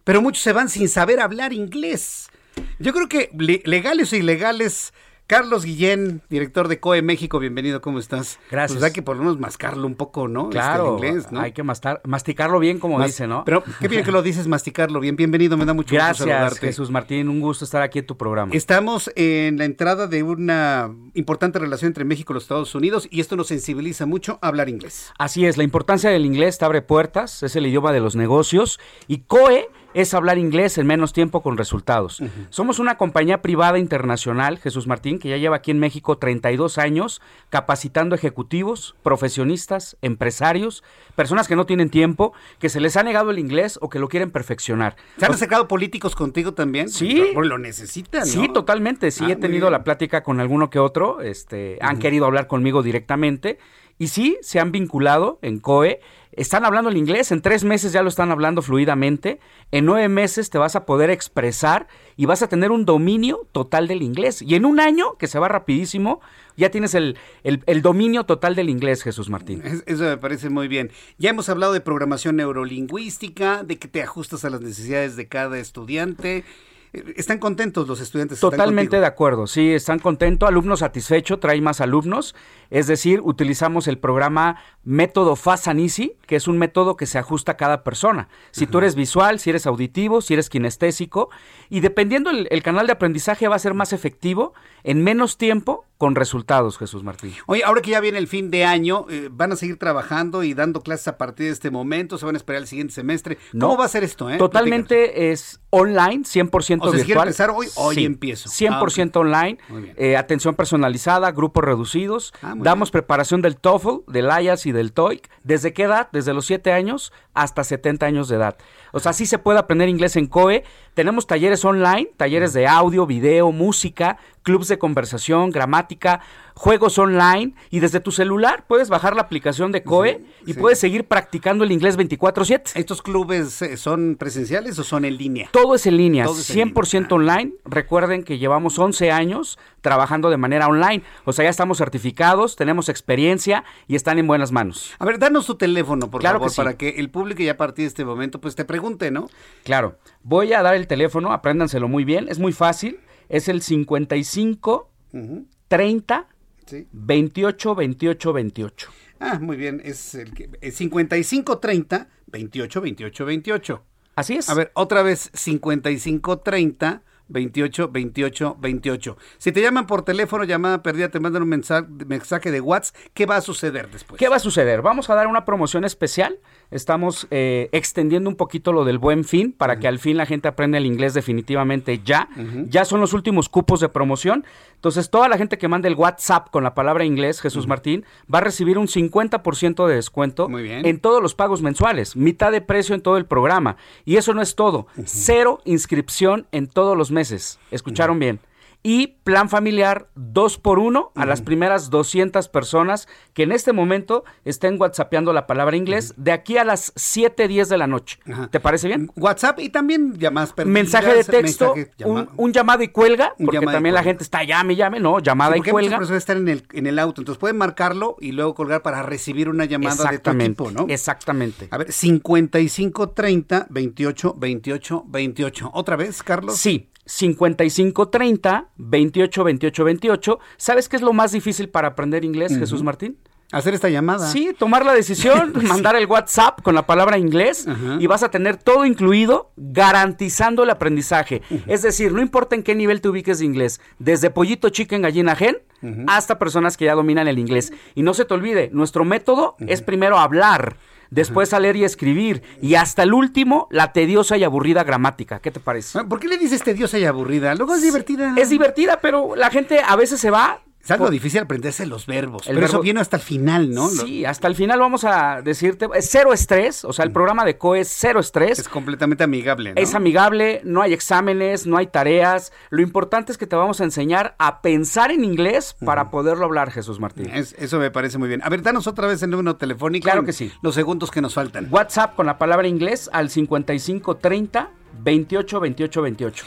Pero muchos se van sin saber hablar inglés. Yo creo que le- legales o ilegales. Carlos Guillén, director de COE México, bienvenido, ¿cómo estás? Gracias. Pues hay que por lo menos mascarlo un poco, ¿no? Este, Claro, inglés, ¿no? hay que mastar- masticarlo bien, como Mas- dice, ¿no? Pero qué bien que lo dices, masticarlo bien. Bienvenido, me da mucho gusto Gracias, saludarte. Jesús Martín. Un gusto estar aquí en tu programa. Estamos en la entrada de una importante relación entre México y los Estados Unidos y esto nos sensibiliza mucho a hablar inglés. Así es, la importancia del inglés te abre puertas, es el idioma de los negocios y COE es hablar inglés en menos tiempo con resultados. Somos una compañía privada internacional, Jesús Martín, que ya lleva aquí en México 32 años capacitando ejecutivos, profesionistas, empresarios, personas que no tienen tiempo, que se les ha negado el inglés o que lo quieren perfeccionar. ¿Se han O- acercado políticos contigo también? Sí. Porque lo necesitan, ¿no? Sí, totalmente. Sí, Ah, he muy tenido la plática con alguno que otro. Este, han querido hablar conmigo directamente. Y sí, se han vinculado en COE. Están hablando el inglés. En tres meses ya lo están hablando fluidamente. En nueve meses te vas a poder expresar y vas a tener un dominio total del inglés. Y en un año, que se va rapidísimo, ya tienes el, el- el dominio total del inglés, Jesús Martín. Es- Eso me parece muy bien. Ya hemos hablado de programación neurolingüística, de que te ajustas a las necesidades de cada estudiante. ¿Están contentos los estudiantes? ¿Están Totalmente de acuerdo, sí, están contentos, alumno satisfecho, trae más alumnos, es decir, utilizamos el programa método Fast and Easy, que es un método que se ajusta a cada persona. Si tú eres visual, si eres auditivo, si eres kinestésico, y dependiendo el, el canal de aprendizaje va a ser más efectivo en menos tiempo con resultados, Jesús Martín. Oye, ahora que ya viene el fin de año, eh, ¿van a seguir trabajando y dando clases a partir de este momento? ¿Se van a esperar el siguiente semestre? ¿Cómo va a ser esto? Eh? Totalmente es online, 100% O sea, si quiero virtual. empezar hoy, hoy Sí, empiezo. 100% Ah, online, Muy bien. eh, atención personalizada, grupos reducidos. Ah, Damos preparación del TOEFL, del IELTS y del TOEIC. ¿Desde qué edad? Desde los 7 años hasta 70 años de edad. O sea, sí se puede aprender inglés en COE. Tenemos talleres online, talleres de audio, video, música, clubs de conversación, gramática, juegos online y desde tu celular puedes bajar la aplicación de COE y sí. puedes seguir practicando el inglés 24/7. ¿Estos clubes eh, son presenciales o son en línea? Todo es en línea, Todo es en 100% online. Recuerden que llevamos 11 años trabajando de manera online. O sea, ya estamos certificados, tenemos experiencia y están en buenas manos. A ver, danos tu teléfono, por Claro favor, que sí. para que el público ya a partir de este momento pues te pregunte, ¿no? Claro, voy a dar el teléfono, apréndanselo muy bien, es muy fácil. Es el 55 Ujú, 30 Sí. 28 28 28. Ah, muy bien, es el que es 5530 28 28 28. Así es. A ver, otra vez 5530 28 28 28. Si te llaman por teléfono, llamada perdida, te mandan un mensaje, mensaje de WhatsApp, ¿qué va a suceder después? ¿Qué va a suceder? Vamos a dar una promoción especial estamos eh, extendiendo un poquito lo del buen fin para que al fin la gente aprenda el inglés definitivamente ya. Ya son los últimos cupos de promoción. Entonces, toda la gente que mande el WhatsApp con la palabra inglés, Jesús Martín, va a recibir un 50% de descuento en todos los pagos mensuales, mitad de precio en todo el programa. Y eso no es todo. Cero inscripción en todos los meses. ¿Escucharon bien? Y plan familiar 2 por 1 a las primeras 200 personas que en este momento estén whatsappeando la palabra inglés de aquí a las 7, 10 de la noche. ¿Te parece bien? WhatsApp y también llamadas perdidas. Mensaje de texto, un, llamado y cuelga, porque también la gente está llame, llame, no, llamada y cuelga. Porque estar en el, en el auto, entonces pueden marcarlo y luego colgar para recibir una llamada de tu ¿no? Exactamente. A ver, 55 30 28 28 28. ¿Otra vez, Carlos? Sí, 5530 28 28 28. ¿Sabes qué es lo más difícil para aprender inglés, Jesús Martín? Hacer esta llamada. Sí, tomar la decisión, mandar el WhatsApp con la palabra inglés y vas a tener todo incluido garantizando el aprendizaje. Es decir, no importa en qué nivel te ubiques de inglés, desde pollito chicken gallina gen hasta personas que ya dominan el inglés. Y no se te olvide, nuestro método es primero hablar después a leer y escribir, y hasta el último, la tediosa y aburrida gramática. ¿Qué te parece? Ah, ¿Por qué le dices tediosa y aburrida? Luego es divertida. Es divertida, pero la gente a veces se va es algo difícil aprenderse los verbos, el pero eso viene hasta el final, ¿no? Sí, hasta el final vamos a decirte, es cero estrés, o sea, el programa de COE es cero estrés. Es completamente amigable, ¿no? Es amigable, no hay exámenes, no hay tareas. Lo importante es que te vamos a enseñar a pensar en inglés para poderlo hablar, Jesús Martín. eso me parece muy bien. A ver, danos otra vez el número telefónico. Claro que sí. Los segundos que nos faltan. WhatsApp con la palabra inglés al 5530 28 28 28.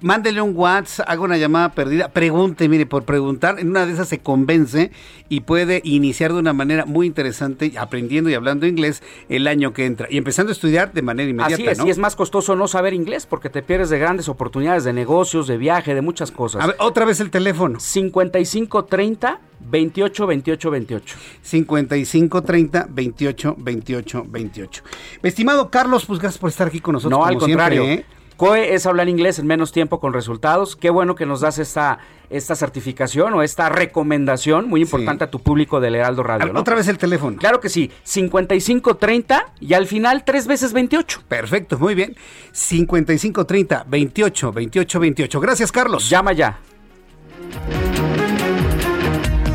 Mándele un WhatsApp, haga una llamada perdida, pregunte, mire, por preguntar, en una de esas se convence y puede iniciar de una manera muy interesante, aprendiendo y hablando inglés el año que entra y empezando a estudiar de manera inmediata. Así es, y es más costoso no saber inglés porque te pierdes de grandes oportunidades de negocios, de viaje, de muchas cosas. A ver, otra vez el teléfono. 55 30 28 28 28. 55 30 28 28 28. Estimado Carlos, pues gracias por estar aquí con nosotros. No, al contrario. ¿eh? COE es hablar inglés en menos tiempo con resultados. Qué bueno que nos das esta, esta certificación o esta recomendación muy importante a tu público del Heraldo Radio. Otra vez el teléfono. Claro que sí, 5530 y al final tres veces 28. Perfecto, muy bien. 5530 28 28 28. Gracias, Carlos. Llama ya.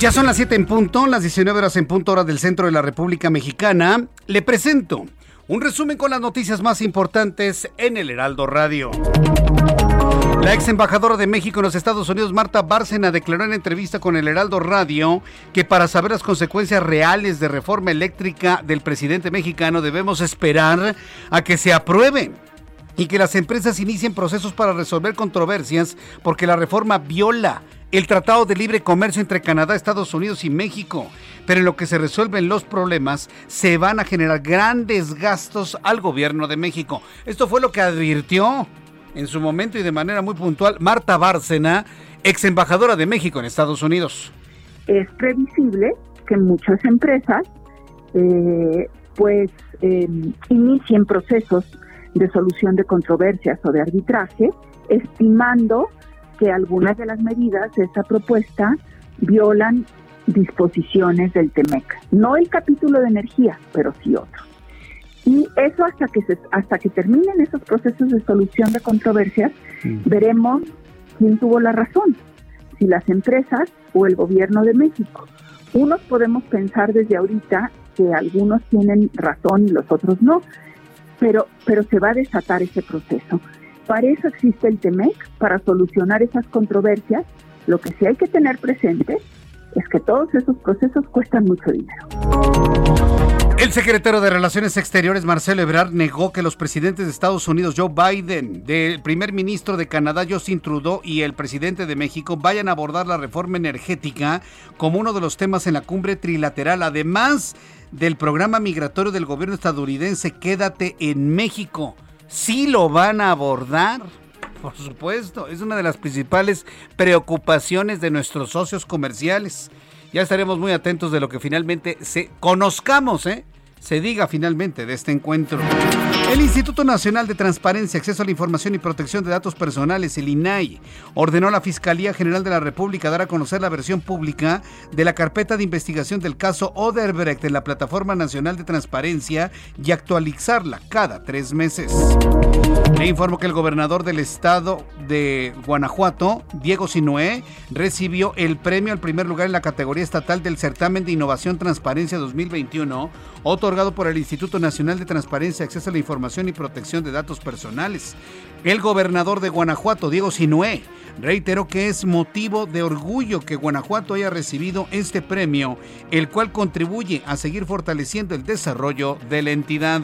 Ya son las 7 en punto, las 19 horas en punto hora del centro de la República Mexicana. Le presento un resumen con las noticias más importantes en el Heraldo Radio. La ex embajadora de México en los Estados Unidos, Marta Bárcena, declaró en entrevista con el Heraldo Radio que para saber las consecuencias reales de reforma eléctrica del presidente mexicano debemos esperar a que se apruebe y que las empresas inicien procesos para resolver controversias porque la reforma viola el Tratado de Libre Comercio entre Canadá, Estados Unidos y México. Pero en lo que se resuelven los problemas, se van a generar grandes gastos al gobierno de México. Esto fue lo que advirtió en su momento y de manera muy puntual Marta Bárcena, ex embajadora de México en Estados Unidos. Es previsible que muchas empresas eh, pues em, inicien procesos de solución de controversias o de arbitraje, estimando que algunas de las medidas de esta propuesta violan disposiciones del TEMEC. No el capítulo de energía, pero sí otro. Y eso hasta que se, hasta que terminen esos procesos de solución de controversias, veremos quién tuvo la razón, si las empresas o el gobierno de México. Unos podemos pensar desde ahorita que algunos tienen razón y los otros no, pero, pero se va a desatar ese proceso. Para eso existe el TEMEC, para solucionar esas controversias. Lo que sí hay que tener presente es que todos esos procesos cuestan mucho dinero. El secretario de Relaciones Exteriores, Marcelo Ebrard, negó que los presidentes de Estados Unidos, Joe Biden, del primer ministro de Canadá, Justin Trudeau, y el presidente de México vayan a abordar la reforma energética como uno de los temas en la cumbre trilateral, además del programa migratorio del gobierno estadounidense Quédate en México. Sí lo van a abordar. Por supuesto, es una de las principales preocupaciones de nuestros socios comerciales. Ya estaremos muy atentos de lo que finalmente se conozcamos, ¿eh? Se diga finalmente de este encuentro. El Instituto Nacional de Transparencia, Acceso a la Información y Protección de Datos Personales, el INAI, ordenó a la Fiscalía General de la República dar a conocer la versión pública de la carpeta de investigación del caso Oderbrecht en la Plataforma Nacional de Transparencia y actualizarla cada tres meses. Le informo que el gobernador del estado de Guanajuato, Diego Sinué, recibió el premio al primer lugar en la categoría estatal del Certamen de Innovación Transparencia 2021, otorgado por el Instituto Nacional de Transparencia, Acceso a la Información y Protección de Datos Personales. El gobernador de Guanajuato, Diego Sinué, reiteró que es motivo de orgullo que Guanajuato haya recibido este premio, el cual contribuye a seguir fortaleciendo el desarrollo de la entidad.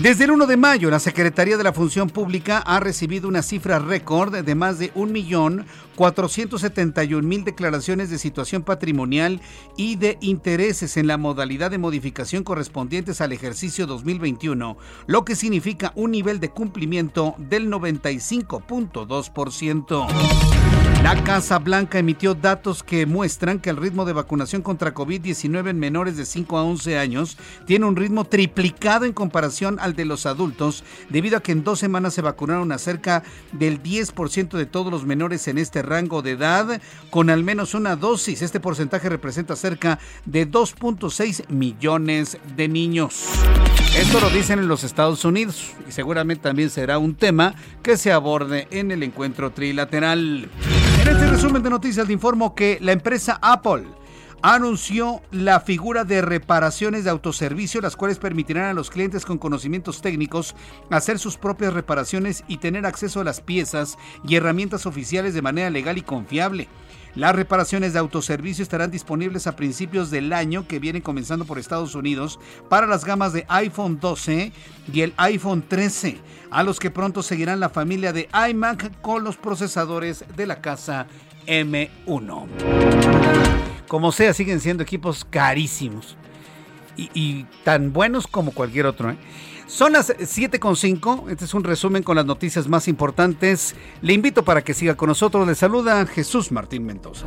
Desde el 1 de mayo, la Secretaría de la Función Pública ha recibido una cifra récord de más de 1.471.000 declaraciones de situación patrimonial y de intereses en la modalidad de modificación correspondientes al ejercicio 2021, lo que significa un nivel de cumplimiento del 95.2%. La Casa Blanca emitió datos que muestran que el ritmo de vacunación contra COVID-19 en menores de 5 a 11 años tiene un ritmo triplicado en comparación al de los adultos, debido a que en dos semanas se vacunaron a cerca del 10% de todos los menores en este rango de edad con al menos una dosis. Este porcentaje representa cerca de 2.6 millones de niños. Esto lo dicen en los Estados Unidos y seguramente también será un tema que se aborde en el encuentro trilateral. En este resumen de noticias le informo que la empresa Apple anunció la figura de reparaciones de autoservicio, las cuales permitirán a los clientes con conocimientos técnicos hacer sus propias reparaciones y tener acceso a las piezas y herramientas oficiales de manera legal y confiable. Las reparaciones de autoservicio estarán disponibles a principios del año que vienen comenzando por Estados Unidos para las gamas de iPhone 12 y el iPhone 13, a los que pronto seguirán la familia de iMac con los procesadores de la casa M1. Como sea, siguen siendo equipos carísimos y, tan buenos como cualquier otro. ¿eh? Son las 7.5. Este es un resumen con las noticias más importantes. Le invito para que siga con nosotros. Le saluda Jesús Martín Mendoza.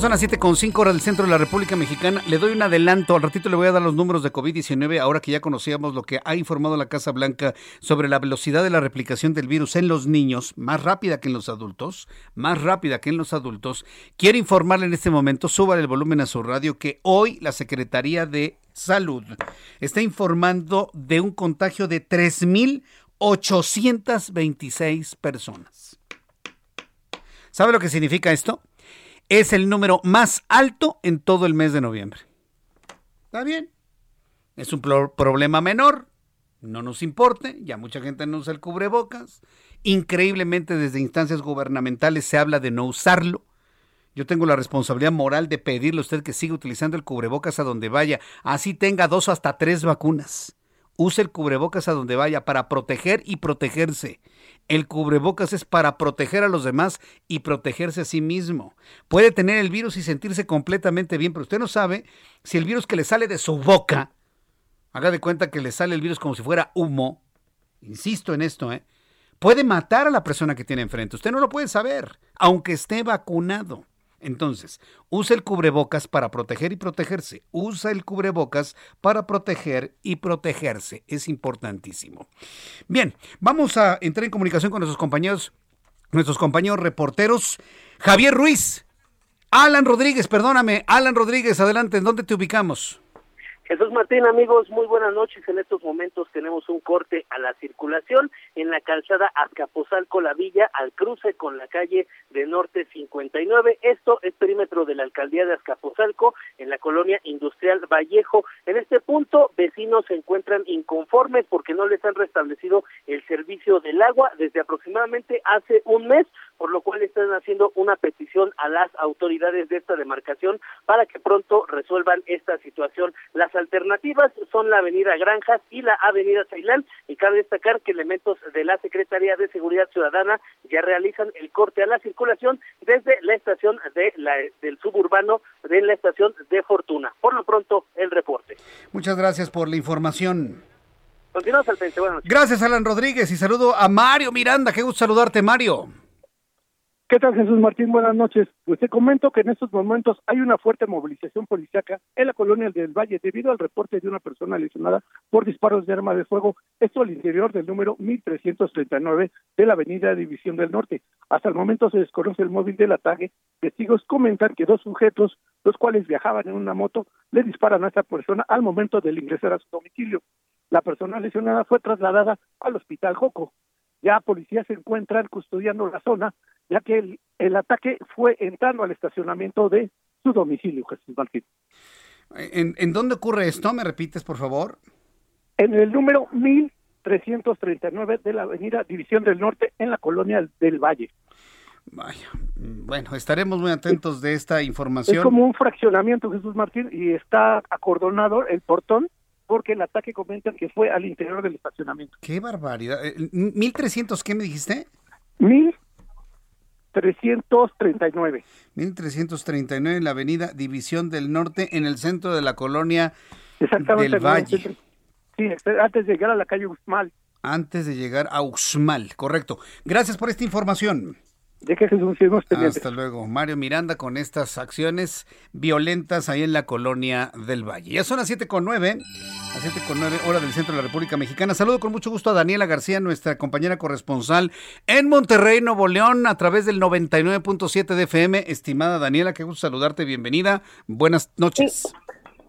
Son las 7.5 horas del centro de la República Mexicana. Le doy un adelanto. Al ratito le voy a dar los números de COVID-19, ahora que ya conocíamos lo que ha informado la Casa Blanca sobre la velocidad de la replicación del virus en los niños, más rápida que en los adultos, más rápida que en los adultos. Quiero informarle en este momento, suba el volumen a su radio, que hoy la Secretaría de Salud está informando de un contagio de 3.826 personas. ¿Sabe lo que significa esto? Es el número más alto en todo el mes de noviembre. Está bien. Es un problema menor. No nos importe. Ya mucha gente no usa el cubrebocas. Increíblemente desde instancias gubernamentales se habla de no usarlo. Yo tengo la responsabilidad moral de pedirle a usted que siga utilizando el cubrebocas a donde vaya. Así tenga dos o hasta tres vacunas. Use el cubrebocas a donde vaya para proteger y protegerse. El cubrebocas es para proteger a los demás y protegerse a sí mismo. Puede tener el virus y sentirse completamente bien, pero usted no sabe si el virus que le sale de su boca, haga de cuenta que le sale el virus como si fuera humo, insisto en esto, ¿eh? puede matar a la persona que tiene enfrente. Usted no lo puede saber, aunque esté vacunado. Entonces, usa el cubrebocas para proteger y protegerse. Usa el cubrebocas para proteger y protegerse. Es importantísimo. Bien, vamos a entrar en comunicación con nuestros compañeros, nuestros compañeros reporteros. Javier Ruiz, Alan Rodríguez, perdóname, Alan Rodríguez, adelante, ¿en dónde te ubicamos? Jesús Martín, amigos, muy buenas noches. En estos momentos tenemos un corte a la circulación en la calzada Azcapotzalco La Villa al cruce con la calle de Norte 59. Esto es perímetro de la alcaldía de Azcapotzalco en la colonia industrial Vallejo. En este punto, vecinos se encuentran inconformes porque no les han restablecido el servicio del agua desde aproximadamente hace un mes, por lo cual están haciendo una petición a las autoridades de esta demarcación para que pronto resuelvan esta situación. Las alternativas son la avenida Granjas y la avenida Ceilán y cabe destacar que elementos de la Secretaría de Seguridad Ciudadana ya realizan el corte a la circulación desde la estación de la, del suburbano de la estación de Fortuna. Por lo pronto, el reporte. Muchas gracias por la información. Continuamos al frente. Buenas noches. Gracias, Alan Rodríguez, y saludo a Mario Miranda. Qué gusto saludarte, Mario. ¿Qué tal, Jesús Martín? Buenas noches. Pues te comento que en estos momentos hay una fuerte movilización policiaca en la colonia del Valle debido al reporte de una persona lesionada por disparos de arma de fuego, esto al interior del número 1339 de la avenida División del Norte. Hasta el momento se desconoce el móvil del ataque. Testigos comentan que dos sujetos, los cuales viajaban en una moto, le disparan a esta persona al momento de ingresar a su domicilio. La persona lesionada fue trasladada al hospital Joco. Ya policías se encuentran custodiando la zona ya que el, el ataque fue entrando al estacionamiento de su domicilio, Jesús Martín. ¿En, ¿En dónde ocurre esto? ¿Me repites, por favor? En el número 1339 de la avenida División del Norte, en la colonia del Valle. Vaya, bueno, estaremos muy atentos de esta información. Es como un fraccionamiento, Jesús Martín, y está acordonado el portón porque el ataque comentan que fue al interior del estacionamiento. Qué barbaridad. ¿1300 qué me dijiste? Mil 1339. 1339 en la avenida División del Norte, en el centro de la colonia del Valle. Sí, antes de llegar a la calle Uxmal. Antes de llegar a Uxmal, correcto. Gracias por esta información. Hasta luego. Mario Miranda con estas acciones violentas ahí en la colonia del Valle. Ya son las 7 con 9, las 7 con 9 hora del centro de la República Mexicana. Saludo con mucho gusto a Daniela García, nuestra compañera corresponsal en Monterrey, Nuevo León, a través del 99.7 de FM. Estimada Daniela, qué gusto saludarte, bienvenida. Buenas noches.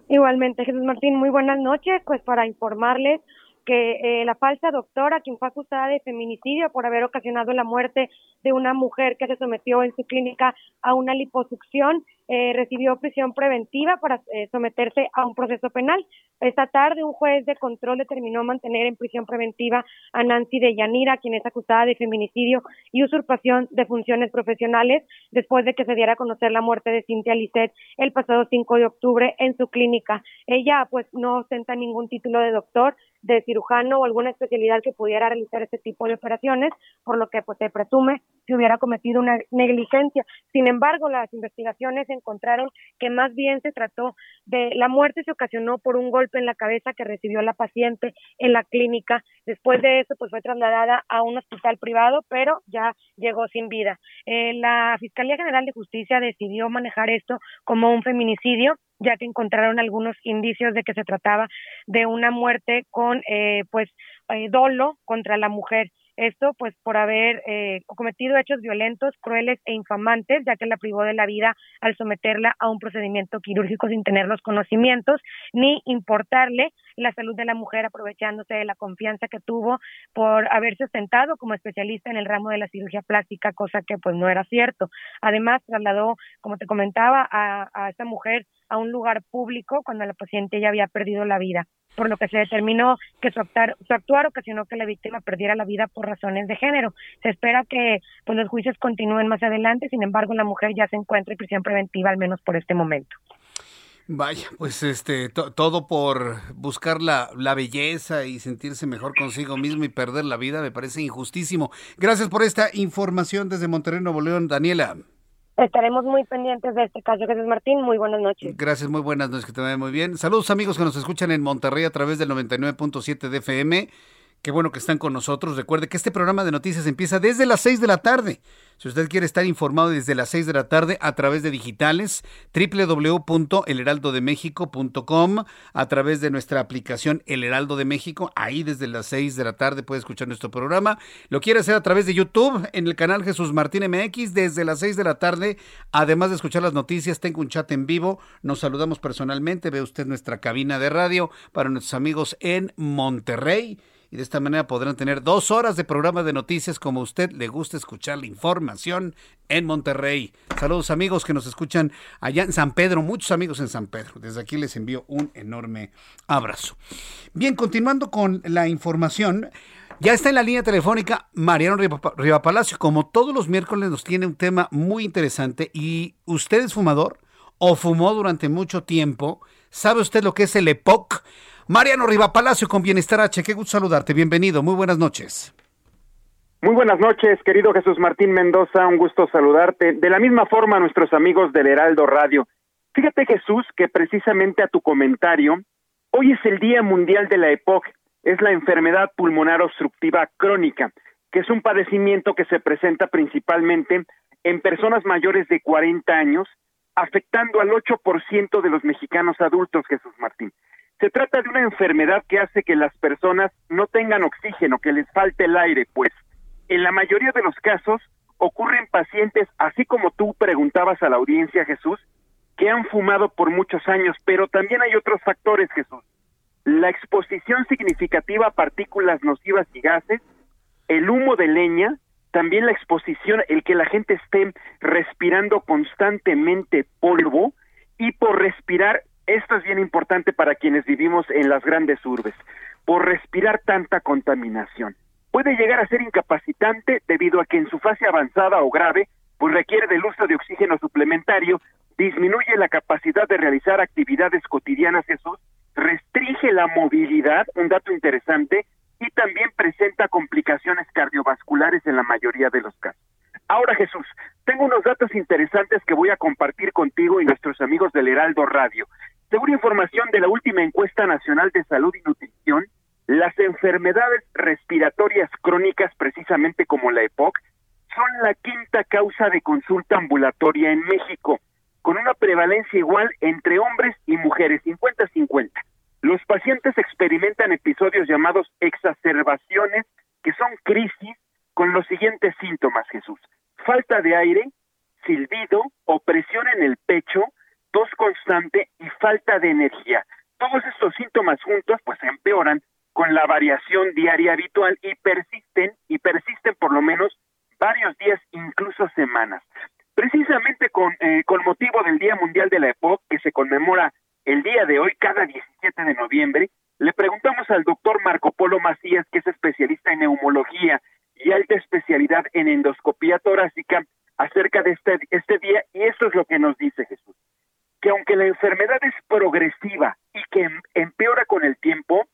Igualmente, Jesús Martín, muy buenas noches. Pues para informarles que eh, la falsa doctora, quien fue acusada de feminicidio por haber ocasionado la muerte de una mujer que se sometió en su clínica a una liposucción, eh, recibió prisión preventiva para eh, someterse a un proceso penal. Esta tarde un juez de control determinó mantener en prisión preventiva a Nancy de Yanira, quien es acusada de feminicidio y usurpación de funciones profesionales después de que se diera a conocer la muerte de Cintia Lisset el pasado 5 de octubre en su clínica. Ella pues no ostenta ningún título de doctor, de cirujano o alguna especialidad que pudiera realizar este tipo de operaciones, por lo que pues se presume que hubiera cometido una negligencia. Sin embargo, las investigaciones encontraron que más bien se trató de la muerte se ocasionó por un golpe en la cabeza que recibió la paciente en la clínica. Después de eso, pues fue trasladada a un hospital privado, pero ya llegó sin vida. Eh, la Fiscalía General de Justicia decidió manejar esto como un feminicidio ya que encontraron algunos indicios de que se trataba de una muerte con eh, pues eh, dolo contra la mujer. Esto pues por haber eh, cometido hechos violentos, crueles e infamantes, ya que la privó de la vida al someterla a un procedimiento quirúrgico sin tener los conocimientos ni importarle la salud de la mujer aprovechándose de la confianza que tuvo por haberse ostentado como especialista en el ramo de la cirugía plástica, cosa que pues no era cierto. Además trasladó, como te comentaba, a, a esta mujer a un lugar público cuando la paciente ya había perdido la vida por lo que se determinó que su, actuar, su actuar ocasionó que la víctima perdiera la vida por razones de género. Se espera que pues, los juicios continúen más adelante, sin embargo la mujer ya se encuentra en prisión preventiva al menos por este momento. Vaya, pues este, todo por buscar la, la belleza y sentirse mejor consigo mismo y perder la vida me parece injustísimo. Gracias por esta información desde Monterrey, Nuevo León, Daniela. Estaremos muy pendientes de este caso, Jesús Martín. Muy buenas noches. Gracias, muy buenas noches, que te vaya muy bien. Saludos amigos que nos escuchan en Monterrey a través del 99.7 de FM. Qué bueno que están con nosotros. Recuerde que este programa de noticias empieza desde las 6 de la tarde. Si usted quiere estar informado desde las 6 de la tarde a través de digitales, www.elheraldodemexico.com, a través de nuestra aplicación El Heraldo de México, ahí desde las 6 de la tarde puede escuchar nuestro programa. Lo quiere hacer a través de YouTube, en el canal Jesús Martín MX, desde las 6 de la tarde. Además de escuchar las noticias, tengo un chat en vivo. Nos saludamos personalmente. Ve usted nuestra cabina de radio para nuestros amigos en Monterrey y de esta manera podrán tener dos horas de programa de noticias como a usted le gusta escuchar la información en Monterrey. Saludos amigos que nos escuchan allá en San Pedro, muchos amigos en San Pedro. Desde aquí les envío un enorme abrazo. Bien, continuando con la información. Ya está en la línea telefónica Mariano Riva Palacio. Como todos los miércoles nos tiene un tema muy interesante y usted es fumador o fumó durante mucho tiempo. ¿Sabe usted lo que es el EPOC? Mariano Riva Palacio con Bienestar H, qué gusto saludarte, bienvenido, muy buenas noches. Muy buenas noches, querido Jesús Martín Mendoza, un gusto saludarte. De la misma forma, nuestros amigos del Heraldo Radio. Fíjate, Jesús, que precisamente a tu comentario, hoy es el Día Mundial de la EPOC, es la enfermedad pulmonar obstructiva crónica, que es un padecimiento que se presenta principalmente en personas mayores de 40 años, afectando al 8% de los mexicanos adultos, Jesús Martín. Se trata de una enfermedad que hace que las personas no tengan oxígeno, que les falte el aire, pues en la mayoría de los casos ocurren pacientes, así como tú preguntabas a la audiencia, Jesús, que han fumado por muchos años, pero también hay otros factores, Jesús. La exposición significativa a partículas nocivas y gases, el humo de leña, también la exposición, el que la gente esté respirando constantemente polvo y por respirar esto es bien importante para quienes vivimos en las grandes urbes, por respirar tanta contaminación. Puede llegar a ser incapacitante debido a que en su fase avanzada o grave, pues requiere del uso de oxígeno suplementario, disminuye la capacidad de realizar actividades cotidianas, Jesús, restringe la movilidad, un dato interesante, y también presenta complicaciones cardiovasculares en la mayoría de los casos. Ahora Jesús, tengo unos datos interesantes que voy a compartir contigo y nuestros amigos del Heraldo Radio. Según información de la última encuesta nacional de salud y nutrición, las enfermedades respiratorias crónicas, precisamente como la EPOC, son la quinta causa de consulta ambulatoria en México, con una prevalencia igual entre hombres y mujeres, 50-50. Los pacientes experimentan episodios llamados exacerbaciones, que son crisis, con los siguientes síntomas, Jesús. Falta de aire, silbido, opresión en el pecho, tos constante y falta de energía. Todos estos síntomas juntos pues empeoran con la variación diaria habitual y persisten y persisten por lo menos varios días, incluso semanas. Precisamente con, eh, motivo del Día Mundial de la EPOC, que se conmemora el día de hoy, cada 17 de noviembre, le preguntamos al doctor Marco Polo Macías, que es especialista en neumología y alta especialidad en endoscopía torácica, acerca de este, este día, y esto es lo que nos dice Jesús que aunque la enfermedad es progresiva y que em, empeora con el tiempo,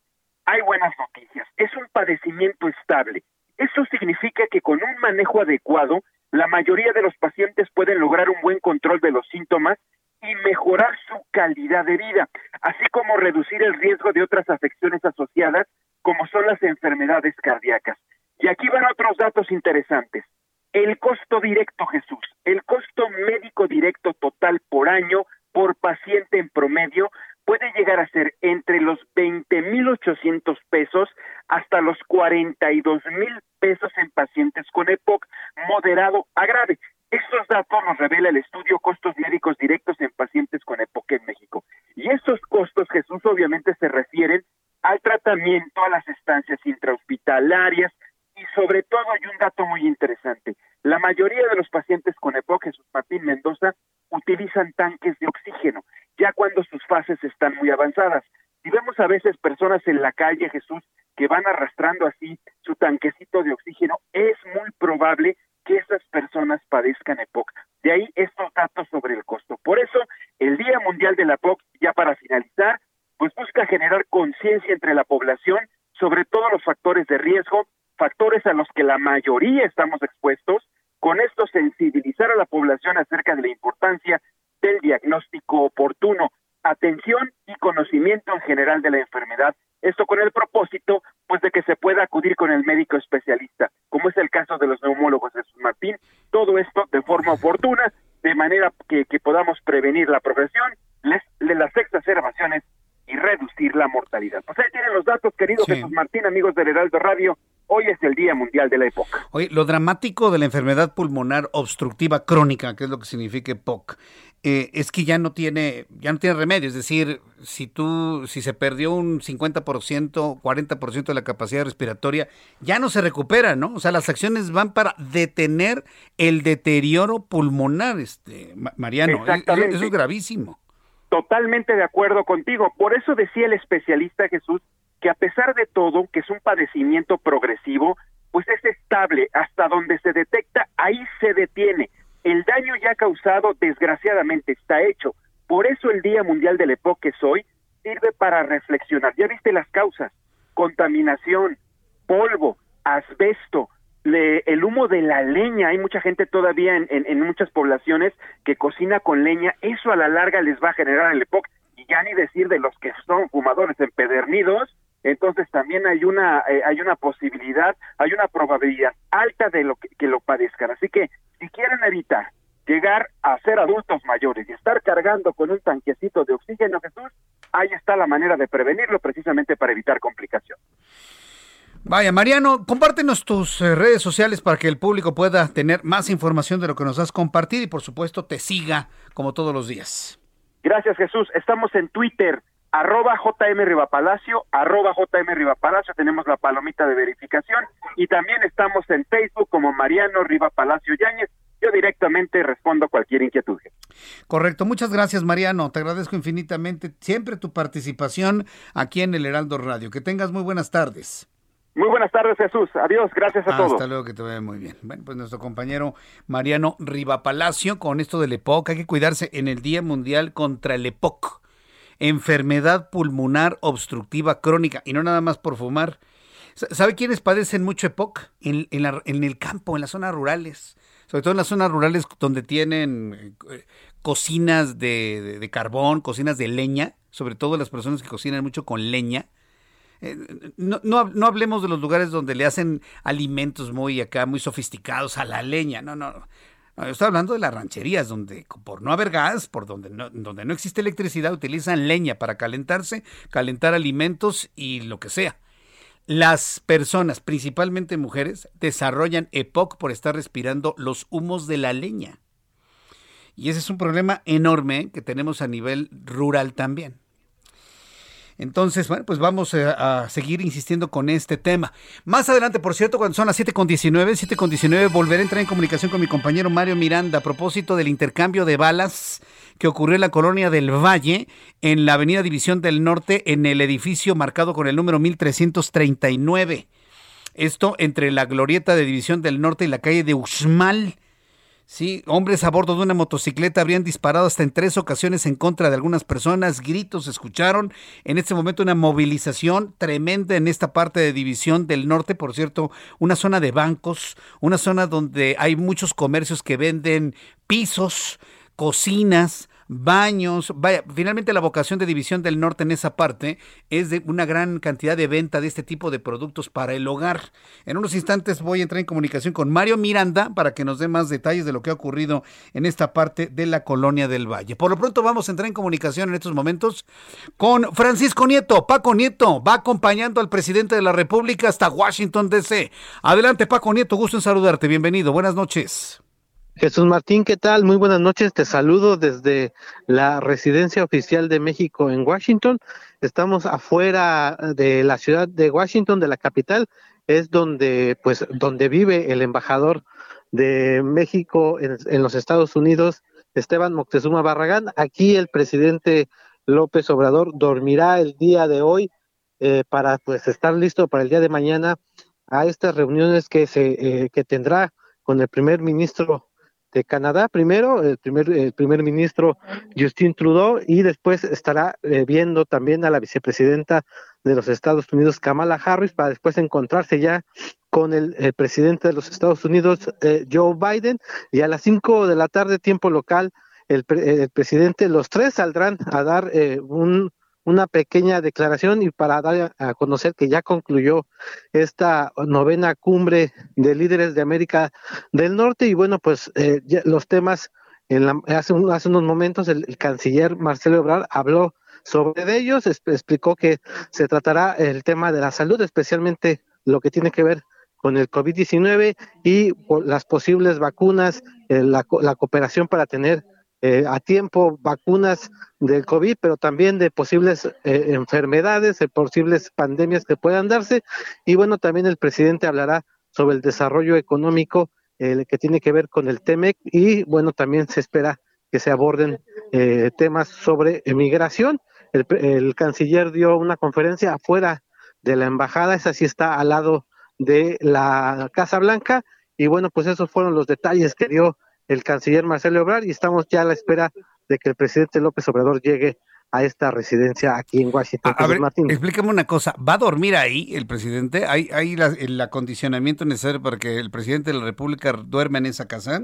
hay buenas noticias. Es un padecimiento estable. Eso significa que con un manejo adecuado, la mayoría de los pacientes pueden lograr un buen control de los síntomas y mejorar su calidad de vida, así como reducir el riesgo de otras afecciones asociadas, como son las enfermedades cardíacas. Y aquí van otros datos interesantes. El costo directo, Jesús, el costo médico directo total por año por paciente en promedio puede llegar a ser entre los 20.800 pesos hasta los 42.000 pesos en pacientes con EPOC moderado a grave. Estos datos nos revela el estudio costos médicos directos en pacientes con EPOC en México. Y estos costos, Jesús, obviamente se refieren al tratamiento, a las estancias intrahospitalarias y sobre todo hay un dato muy interesante. La mayoría de los pacientes con EPOC, Jesús Martín Mendoza, utilizan tanques de oxígeno, ya cuando sus fases están muy avanzadas. Y vemos a veces personas en la calle, Jesús, que van arrastrando así su tanquecito de oxígeno, es muy probable que esas personas padezcan EPOC. De ahí estos datos sobre el costo. Por eso, el Día Mundial de la EPOC, ya para finalizar, pues busca generar conciencia entre la población sobre todos los factores de riesgo, factores a los que la mayoría estamos expuestos, con esto sensibilizar a la población acerca de la importancia del diagnóstico oportuno, atención y conocimiento en general de la enfermedad Esto con el propósito, pues, de que se pueda acudir con el médico especialista, como es el caso de los neumólogos de Jesús Martín. Todo esto de forma oportuna, de manera que, podamos prevenir la progresión de las exacerbaciones y reducir la mortalidad. Pues ahí tienen los datos, querido Jesús Martín, amigos del Heraldo Radio. Hoy es el Día Mundial de la EPOC. Oye, lo dramático de la enfermedad pulmonar obstructiva crónica, que es lo que significa EPOC, eh, es que ya no tiene ya no tiene remedio, es decir, si tú si se perdió un 50%, 40% de la capacidad respiratoria, ya no se recupera, ¿no? O sea, las acciones van para detener el deterioro pulmonar, este Mariano, Exactamente. eso es gravísimo. Totalmente de acuerdo contigo. Por eso decía el especialista Jesús que a pesar de todo, que es un padecimiento progresivo, pues es estable, hasta donde se detecta, ahí se detiene. El daño ya causado, desgraciadamente, está hecho. Por eso el Día Mundial del EPOC que es hoy sirve para reflexionar. Ya viste las causas, contaminación, polvo, asbesto, el humo de la leña, hay mucha gente todavía en, en, muchas poblaciones que cocina con leña, eso a la larga les va a generar el EPOC, y ya ni decir de los que son fumadores empedernidos, entonces también hay una eh, hay una posibilidad, hay una probabilidad alta de lo que, que, lo padezcan. Así que si quieren evitar llegar a ser adultos mayores y estar cargando con un tanquecito de oxígeno, Jesús, ahí está la manera de prevenirlo precisamente para evitar complicaciones. Vaya, Mariano, compártenos tus eh, redes sociales para que el público pueda tener más información de lo que nos has compartido y por supuesto te siga como todos los días. Gracias Jesús. Estamos en Twitter, arroba JM Rivapalacio, arroba JM Rivapalacio, tenemos la palomita de verificación y también estamos en Facebook como Mariano Rivapalacio Yáñez. Yo directamente respondo cualquier inquietud. Correcto, muchas gracias Mariano, te agradezco infinitamente siempre tu participación aquí en el Heraldo Radio. Que tengas muy buenas tardes. Muy buenas tardes, Jesús. Adiós, gracias a todos. Hasta luego, que te vaya muy bien. Bueno, pues nuestro compañero Mariano Rivapalacio con esto del EPOC. Hay que cuidarse en el Día Mundial contra el EPOC. Enfermedad pulmonar obstructiva crónica. Y no nada más por fumar. ¿Sabe quiénes padecen mucho EPOC? En, en el campo, en las zonas rurales. Sobre todo en las zonas rurales donde tienen eh, cocinas de, de carbón, cocinas de leña. Sobre todo las personas que cocinan mucho con leña eh, no, no, hablemos de los lugares donde le hacen alimentos muy acá, muy sofisticados a la leña. No, no. yo estoy hablando de las rancherías, donde por no haber gas, por donde no, donde no existe electricidad, utilizan leña para calentarse, calentar alimentos y lo que sea. Las personas, principalmente mujeres, desarrollan EPOC por estar respirando los humos de la leña. Y ese es un problema enorme que tenemos a nivel rural también. Entonces, bueno, pues vamos eh, a, seguir insistiendo con este tema. Más adelante, por cierto, cuando son las 7.19, 7.19, volveré a entrar en comunicación con mi compañero Mario Miranda a propósito del intercambio de balas que ocurrió en la colonia del Valle, en la avenida División del Norte, en el edificio marcado con el número 1339. Esto entre la glorieta de División del Norte y la calle de Uxmal. Sí, hombres a bordo de una motocicleta habrían disparado hasta en tres ocasiones en contra de algunas personas. Gritos se escucharon. En este momento una movilización tremenda en esta parte de División del Norte, por cierto, una zona de bancos, una zona donde hay muchos comercios que venden pisos, cocinas, baños. Vaya, finalmente la vocación de División del Norte en esa parte es de una gran cantidad de venta de este tipo de productos para el hogar. En unos instantes voy a entrar en comunicación con Mario Miranda para que nos dé más detalles de lo que ha ocurrido en esta parte de la colonia del Valle. Por lo pronto vamos a entrar en comunicación en estos momentos con Francisco Nieto. Paco Nieto va acompañando al presidente de la República hasta Washington, D.C. Adelante, Paco Nieto, gusto en saludarte. Bienvenido. Buenas noches. Jesús Martín, ¿qué tal? Muy buenas noches. Te saludo desde la residencia oficial de México en Washington. Estamos afuera de la ciudad de Washington, de la capital. Es donde, pues, donde vive el embajador de México en, los Estados Unidos, Esteban Moctezuma Barragán. Aquí el presidente López Obrador dormirá el día de hoy eh, para, pues, estar listo para el día de mañana a estas reuniones que se eh, que tendrá con el primer ministro de Canadá primero, el primer, el primer ministro Justin Trudeau, y después estará eh, viendo también a la vicepresidenta de los Estados Unidos, Kamala Harris, para después encontrarse ya con el, presidente de los Estados Unidos, eh, Joe Biden, y a las 5 de la tarde, tiempo local, el, el, presidente, los tres saldrán a dar eh, un, una pequeña declaración y para dar a conocer que ya concluyó esta novena cumbre de líderes de América del Norte. Y bueno, pues eh, los temas, en la, hace, hace unos momentos el, canciller Marcelo Ebrard habló sobre ellos, explicó que se tratará el tema de la salud, especialmente lo que tiene que ver con el COVID-19 y las posibles vacunas, eh, la, la cooperación para tener eh, a tiempo vacunas del COVID, pero también de posibles eh, enfermedades, de posibles pandemias que puedan darse. Y bueno, también el presidente hablará sobre el desarrollo económico eh, que tiene que ver con el TEMEC y bueno, también se espera que se aborden temas sobre emigración. El, el, canciller dio una conferencia afuera de la embajada, esa sí está al lado de la Casa Blanca. Y bueno, pues esos fueron los detalles que dio el canciller Marcelo Obrador y estamos ya a la espera de que el presidente López Obrador llegue a esta residencia aquí en Washington. A, ver, explícame una cosa, ¿va a dormir ahí el presidente? ¿Hay, hay el acondicionamiento necesario para que el presidente de la República duerma en esa casa?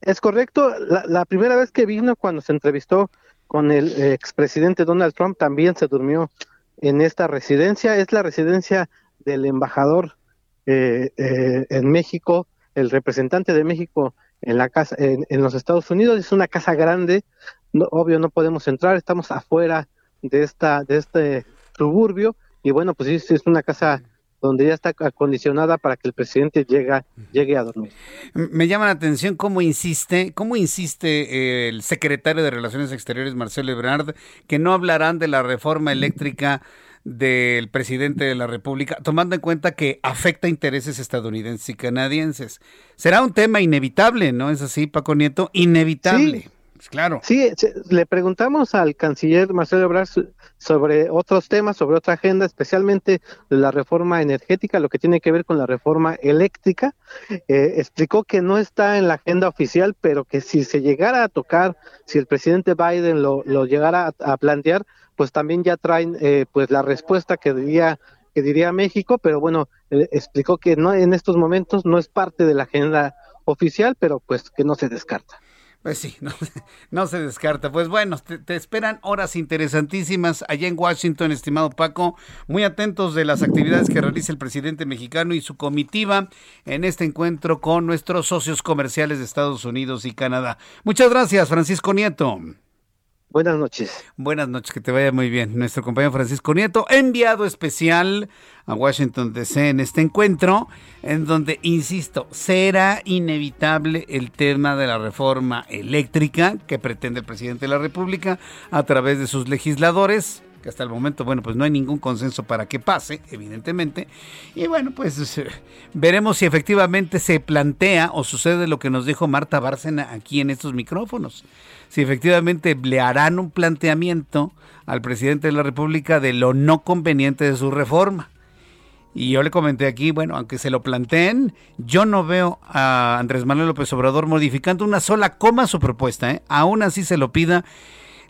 Es correcto, la, primera vez que vino cuando se entrevistó con el expresidente Donald Trump también se durmió en esta residencia, es la residencia del embajador eh, eh, en México, el representante de México en la casa en, los Estados Unidos es una casa grande obvio no podemos entrar estamos afuera de esta de este suburbio y bueno pues es, es una casa donde ya está acondicionada para que el presidente llegue, llegue a dormir. Me llama la atención cómo insiste, cómo insiste el secretario de Relaciones Exteriores, Marcelo Ebrard, que no hablarán de la reforma eléctrica del presidente de la República, tomando en cuenta que afecta intereses estadounidenses y canadienses. Será un tema inevitable, ¿no es así, Paco Nieto? Inevitable. Claro. Sí, le preguntamos al canciller Marcelo Ebrard sobre otros temas, sobre otra agenda, especialmente la reforma energética, lo que tiene que ver con la reforma eléctrica. Eh, explicó que no está en la agenda oficial, pero que si se llegara a tocar, si el presidente Biden lo, llegara a plantear, pues también ya traen eh, pues la respuesta que diría que diría México, pero bueno, eh, explicó que no en estos momentos no es parte de la agenda oficial, pero pues que no se descarta. Pues sí, no, se descarta. Pues bueno, te, esperan horas interesantísimas allá en Washington, estimado Paco. Muy atentos de las actividades que realiza el presidente mexicano y su comitiva en este encuentro con nuestros socios comerciales de Estados Unidos y Canadá. Muchas gracias, Francisco Nieto. Buenas noches. Buenas noches, que te vaya muy bien. Nuestro compañero Francisco Nieto, enviado especial a Washington DC en este encuentro, en donde, insisto, será inevitable el tema de la reforma eléctrica que pretende el presidente de la República a través de sus legisladores que hasta el momento, bueno, pues no hay ningún consenso para que pase, evidentemente. Y bueno, pues veremos si efectivamente se plantea o sucede lo que nos dijo Marta Bárcena aquí en estos micrófonos. Si efectivamente le harán un planteamiento al presidente de la República de lo no conveniente de su reforma. Y yo le comenté aquí, bueno, aunque se lo planteen, yo no veo a Andrés Manuel López Obrador modificando una sola coma su propuesta, ¿eh? aún así se lo pida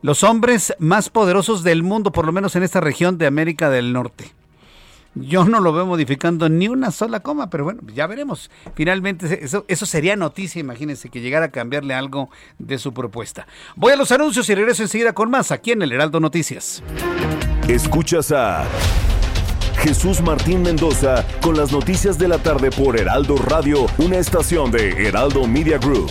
los hombres más poderosos del mundo, por lo menos en esta región de América del Norte. Yo no lo veo modificando ni una sola coma, pero bueno, ya veremos. Finalmente, eso, eso sería noticia, imagínense, que llegara a cambiarle algo de su propuesta. Voy a los anuncios y regreso enseguida con más aquí en el Heraldo Noticias. Escuchas a Jesús Martín Mendoza con las noticias de la tarde por Heraldo Radio, una estación de Heraldo Media Group.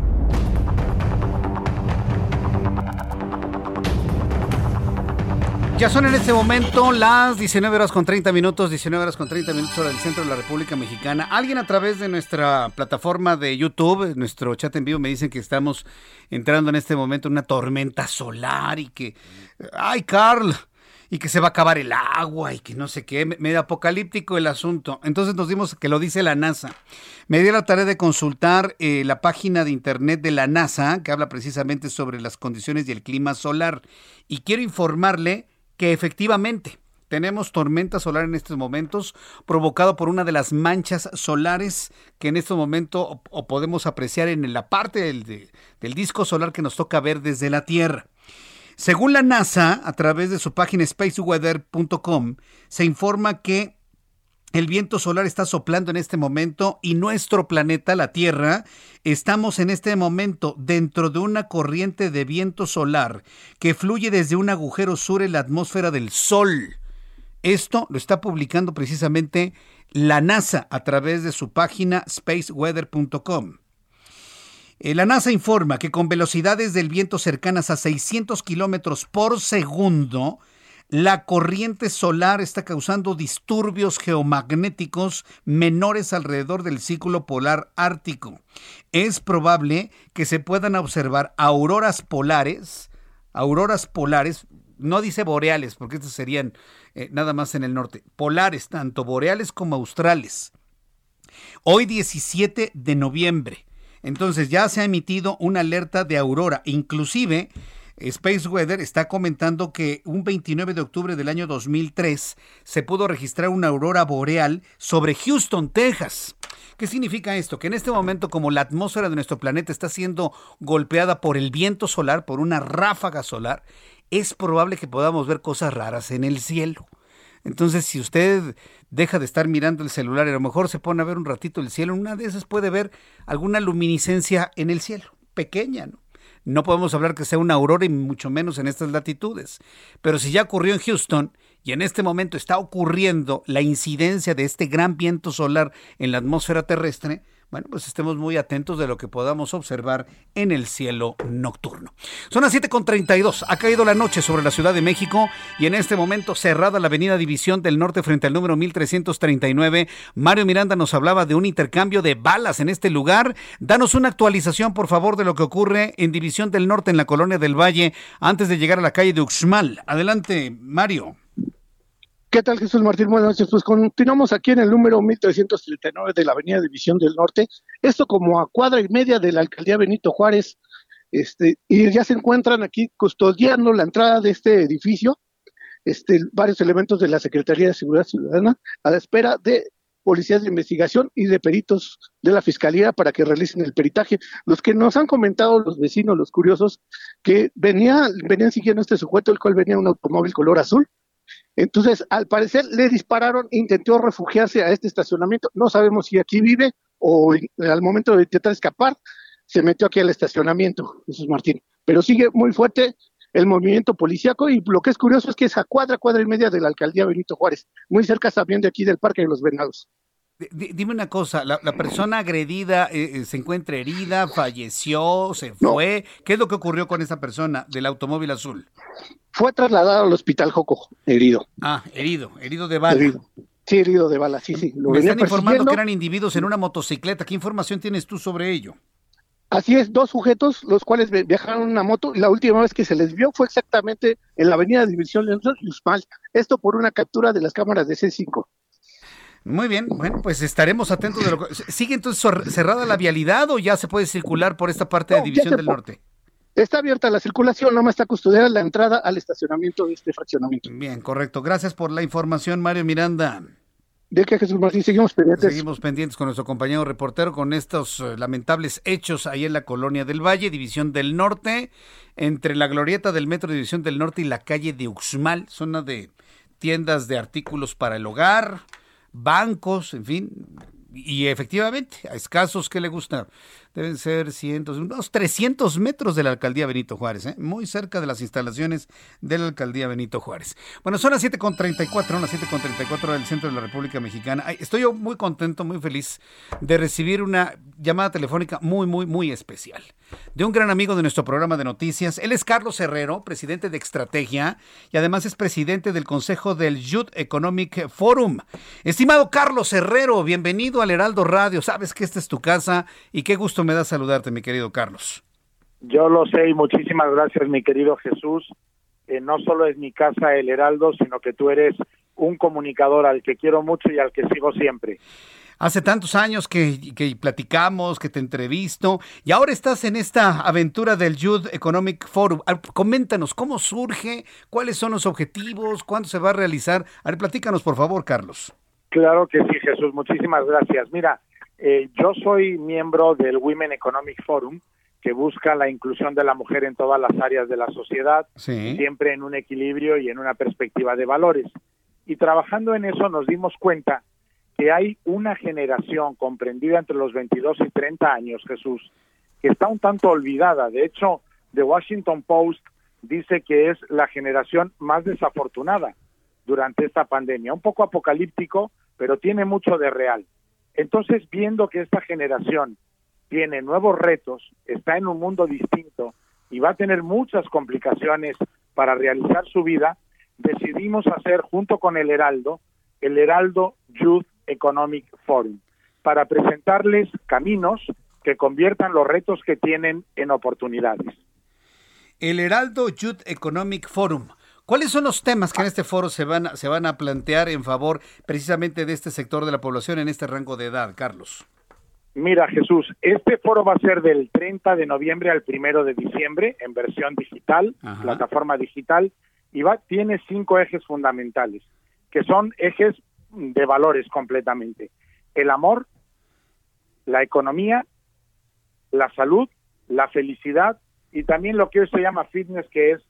Ya son en este momento las 19 horas con 30 minutos, 19 horas con 30 minutos hora del centro de la República Mexicana. Alguien a través de nuestra plataforma de YouTube, nuestro chat en vivo, me dicen que estamos entrando en este momento en una tormenta solar y que, ay, Carl, y que se va a acabar el agua y que no sé qué, medio apocalíptico el asunto. Entonces nos dimos que lo dice la NASA. Me dio la tarea de consultar eh, la página de internet de la NASA que habla precisamente sobre las condiciones y el clima solar y quiero informarle que efectivamente Tenemos tormenta solar en estos momentos, provocado por una de las manchas solares que en este momento o, podemos apreciar en la parte del, del disco solar que nos toca ver desde la Tierra. Según la NASA, a través de su página spaceweather.com, se informa que el viento solar está soplando en este momento y nuestro planeta, la Tierra, estamos en este momento dentro de una corriente de viento solar que fluye desde un agujero sur en la atmósfera del Sol. Esto lo está publicando precisamente la NASA a través de su página spaceweather.com. Eh, la NASA informa que con velocidades del viento cercanas a 600 kilómetros por segundo, la corriente solar está causando disturbios geomagnéticos menores alrededor del círculo polar ártico. Es probable que se puedan observar auroras polares, auroras polares, no dice boreales, porque estos serían eh, nada más en el norte, polares, tanto boreales como australes. Hoy 17 de noviembre. Entonces ya se ha emitido una alerta de aurora. Inclusive Space Weather está comentando que un 29 de octubre del año 2003 se pudo registrar una aurora boreal sobre Houston, Texas. ¿Qué significa esto? Que en este momento, como la atmósfera de nuestro planeta está siendo golpeada por el viento solar, por una ráfaga solar, es probable que podamos ver cosas raras en el cielo. Entonces, si usted deja de estar mirando el celular y a lo mejor se pone a ver un ratito el cielo, una de esas puede ver alguna luminiscencia en el cielo, pequeña, ¿no? No podemos hablar que sea una aurora y mucho menos en estas latitudes. Pero si ya ocurrió en Houston y en este momento está ocurriendo la incidencia de este gran viento solar en la atmósfera terrestre, bueno, pues estemos muy atentos de lo que podamos observar en el cielo nocturno. Son las 7.32, ha caído la noche sobre la Ciudad de México y en este momento cerrada la avenida División del Norte frente al número 1339. Mario Miranda nos hablaba de un intercambio de balas en este lugar. Danos una actualización, por favor, de lo que ocurre en División del Norte en la colonia del Valle antes de llegar a la calle de Uxmal. Adelante, Mario. ¿Qué tal, Jesús Martín? Buenas noches. Pues continuamos aquí en el número 1339 de la Avenida División del Norte. Esto como a cuadra y media de la alcaldía Benito Juárez. Este, y ya se encuentran aquí custodiando la entrada de este edificio este, varios elementos de la Secretaría de Seguridad Ciudadana a la espera de policías de investigación y de peritos de la Fiscalía para que realicen el peritaje. Los que nos han comentado los vecinos, los curiosos, que venía, venían siguiendo este sujeto, el cual venía un automóvil color azul, entonces, al parecer le dispararon, intentó refugiarse a este estacionamiento. No sabemos si aquí vive o al momento de intentar escapar, se metió aquí al estacionamiento, Jesús Martín. Pero sigue muy fuerte el movimiento policíaco y lo que es curioso es que es a cuadra, cuadra y media de la alcaldía Benito Juárez, muy cerca también de aquí del Parque de los Venados. Dime una cosa, ¿la, persona agredida eh, eh, se encuentra herida, falleció, se fue? ¿Qué es lo que ocurrió con esa persona del automóvil azul? Fue trasladado al hospital Joco, herido. Ah, herido, herido de bala. Sí, herido de bala, sí, sí. Me están informando que eran individuos en una motocicleta. ¿Qué información tienes tú sobre ello? Así es, dos sujetos, los cuales viajaron en una moto, y la última vez que se les vio fue exactamente en la avenida División León Esto por una captura de las cámaras de C5. Muy bien, bueno, pues estaremos atentos de lo que... ¿Sigue entonces cerrada la vialidad o ya se puede circular por esta parte de División del Norte? Está abierta la circulación, no más está custodiada la entrada al estacionamiento de este fraccionamiento. Bien, correcto. Gracias por la información, Mario Miranda. De que Jesús Martín, seguimos pendientes. Seguimos pendientes con nuestro compañero reportero con estos eh, lamentables hechos ahí en la colonia del Valle, División del Norte, entre la glorieta del Metro División del Norte y la calle de Uxmal, zona de tiendas de artículos para el hogar, bancos, en fin, y efectivamente, a escasos que le gusta, deben ser cientos, unos 300 metros de la alcaldía Benito Juárez, ¿eh? muy cerca de las instalaciones de la alcaldía Benito Juárez. Bueno, son las 7.34, las 7.34 del centro de la República Mexicana. Estoy yo muy contento, muy feliz de recibir una llamada telefónica muy, muy, muy especial de un gran amigo de nuestro programa de noticias. Él es Carlos Herrero, presidente de Estrategia y además es presidente del Consejo del Youth Economic Forum. Estimado Carlos Herrero, bienvenido al Heraldo Radio. Sabes que esta es tu casa y qué gusto me da saludarte, mi querido Carlos. Yo lo sé y muchísimas gracias, mi querido Jesús. no solo es mi casa el Heraldo, sino que tú eres un comunicador al que quiero mucho y al que sigo siempre. Hace tantos años que, que, platicamos, que te entrevisto, y ahora estás en esta aventura del Youth Economic Forum. Coméntanos cómo surge, cuáles son los objetivos, cuándo se va a realizar. A ver, platícanos, por favor, Carlos. Claro que sí, Jesús. Muchísimas gracias. Mira, eh, yo soy miembro del Women Economic Forum, que busca la inclusión de la mujer en todas las áreas de la sociedad, siempre en un equilibrio y en una perspectiva de valores. Y trabajando en eso nos dimos cuenta que hay una generación comprendida entre los 22 y 30 años, Jesús, que está un tanto olvidada. De hecho, The Washington Post dice que es la generación más desafortunada durante esta pandemia. Un poco apocalíptico, pero tiene mucho de real. Entonces, viendo que esta generación tiene nuevos retos, está en un mundo distinto y va a tener muchas complicaciones para realizar su vida, decidimos hacer junto con el Heraldo el Heraldo Youth Economic Forum para presentarles caminos que conviertan los retos que tienen en oportunidades. El Heraldo Youth Economic Forum. ¿Cuáles son los temas que en este foro se van, se van a plantear en favor precisamente de este sector de la población en este rango de edad, Carlos? Mira, Jesús, este foro va a ser del 30 de noviembre al 1 de diciembre en versión digital, plataforma digital, y va, tiene cinco ejes fundamentales, que son ejes de valores completamente. El amor, la economía, la salud, la felicidad y también lo que hoy se llama fitness, que es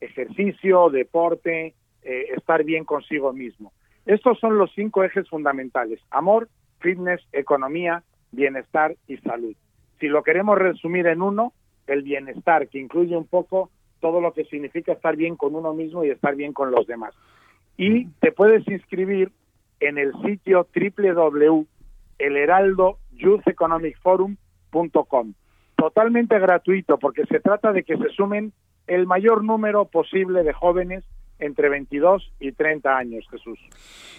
ejercicio, deporte, eh, estar bien consigo mismo. Estos son los cinco ejes fundamentales. Amor, fitness, economía, bienestar y salud. Si lo queremos resumir en uno, el bienestar, que incluye un poco todo lo que significa estar bien con uno mismo y estar bien con los demás. Y te puedes inscribir en el sitio www.elheraldoyoutheconomicforum.com. Totalmente gratuito porque se trata de que se sumen el mayor número posible de jóvenes entre 22 y 30 años, Jesús.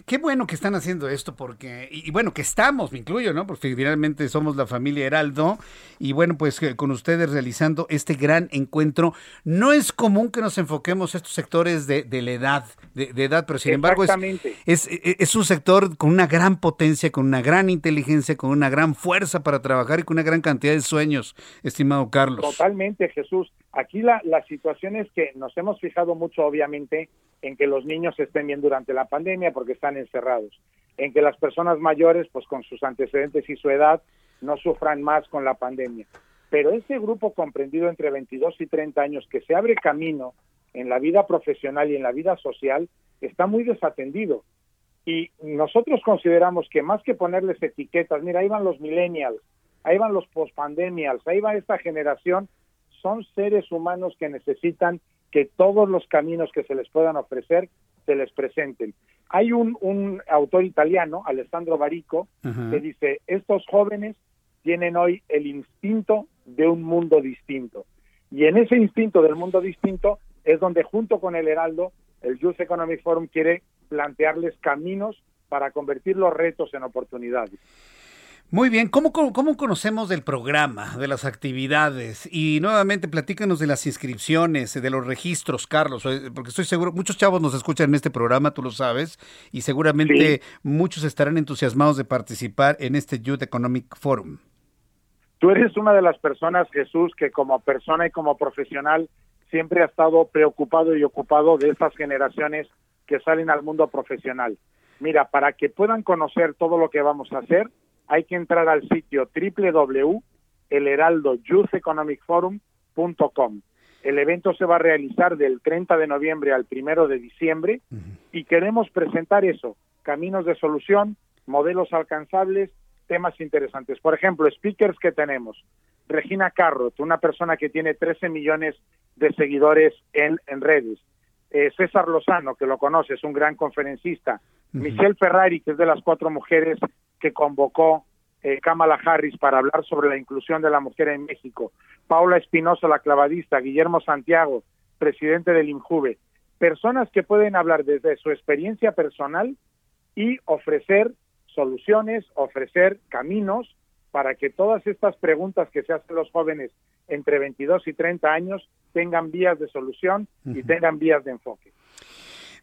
Qué bueno que están haciendo esto porque, y, bueno, que estamos, me incluyo, ¿no? Porque finalmente somos la familia Heraldo y bueno, pues con ustedes realizando este gran encuentro. No es común que nos enfoquemos estos sectores de, la edad, de, edad, pero sin embargo es, es, es, un sector con una gran potencia, con una gran inteligencia, con una gran fuerza para trabajar y con una gran cantidad de sueños, estimado Carlos. Totalmente, Jesús. Aquí la, la situación es que nos hemos fijado mucho, obviamente, en que los niños estén bien durante la pandemia porque están encerrados, en que las personas mayores, pues con sus antecedentes y su edad, no sufran más con la pandemia. Pero ese grupo comprendido entre 22 y 30 años que se abre camino en la vida profesional y en la vida social está muy desatendido. Y nosotros consideramos que más que ponerles etiquetas, mira, ahí van los millennials, ahí van los postpandemials, ahí va esta generación son seres humanos que necesitan que todos los caminos que se les puedan ofrecer se les presenten. Hay un, un autor italiano, Alessandro Barico, que dice, estos jóvenes tienen hoy el instinto de un mundo distinto. Y en ese instinto del mundo distinto es donde junto con el Heraldo, el Youth Economic Forum quiere plantearles caminos para convertir los retos en oportunidades. Muy bien, ¿Cómo, ¿Cómo, conocemos del programa, de las actividades? Y nuevamente platícanos de las inscripciones, de los registros, Carlos, eh, porque estoy seguro, muchos chavos nos escuchan en este programa, tú lo sabes, y seguramente muchos estarán entusiasmados de participar en este Youth Economic Forum. Tú eres una de las personas, Jesús, que como persona y como profesional siempre ha estado preocupado y ocupado de estas generaciones que salen al mundo profesional. Mira, para que puedan conocer todo lo que vamos a hacer, hay que entrar al sitio www.elheraldoyoutheconomicforum.com. El evento se va a realizar del 30 de noviembre al 1 de diciembre y queremos presentar eso, caminos de solución, modelos alcanzables, temas interesantes. Por ejemplo, speakers que tenemos. Regina Carrot, una persona que tiene 13 millones de seguidores en, en redes. Eh, César Lozano, que lo conoce, es un gran conferencista. Michelle Ferrari, que es de las cuatro mujeres que convocó eh, Kamala Harris para hablar sobre la inclusión de la mujer en México, Paula Espinosa, la clavadista, Guillermo Santiago, presidente del INJUVE, personas que pueden hablar desde su experiencia personal y ofrecer soluciones, ofrecer caminos para que todas estas preguntas que se hacen los jóvenes entre 22 y 30 años tengan vías de solución y tengan vías de enfoque.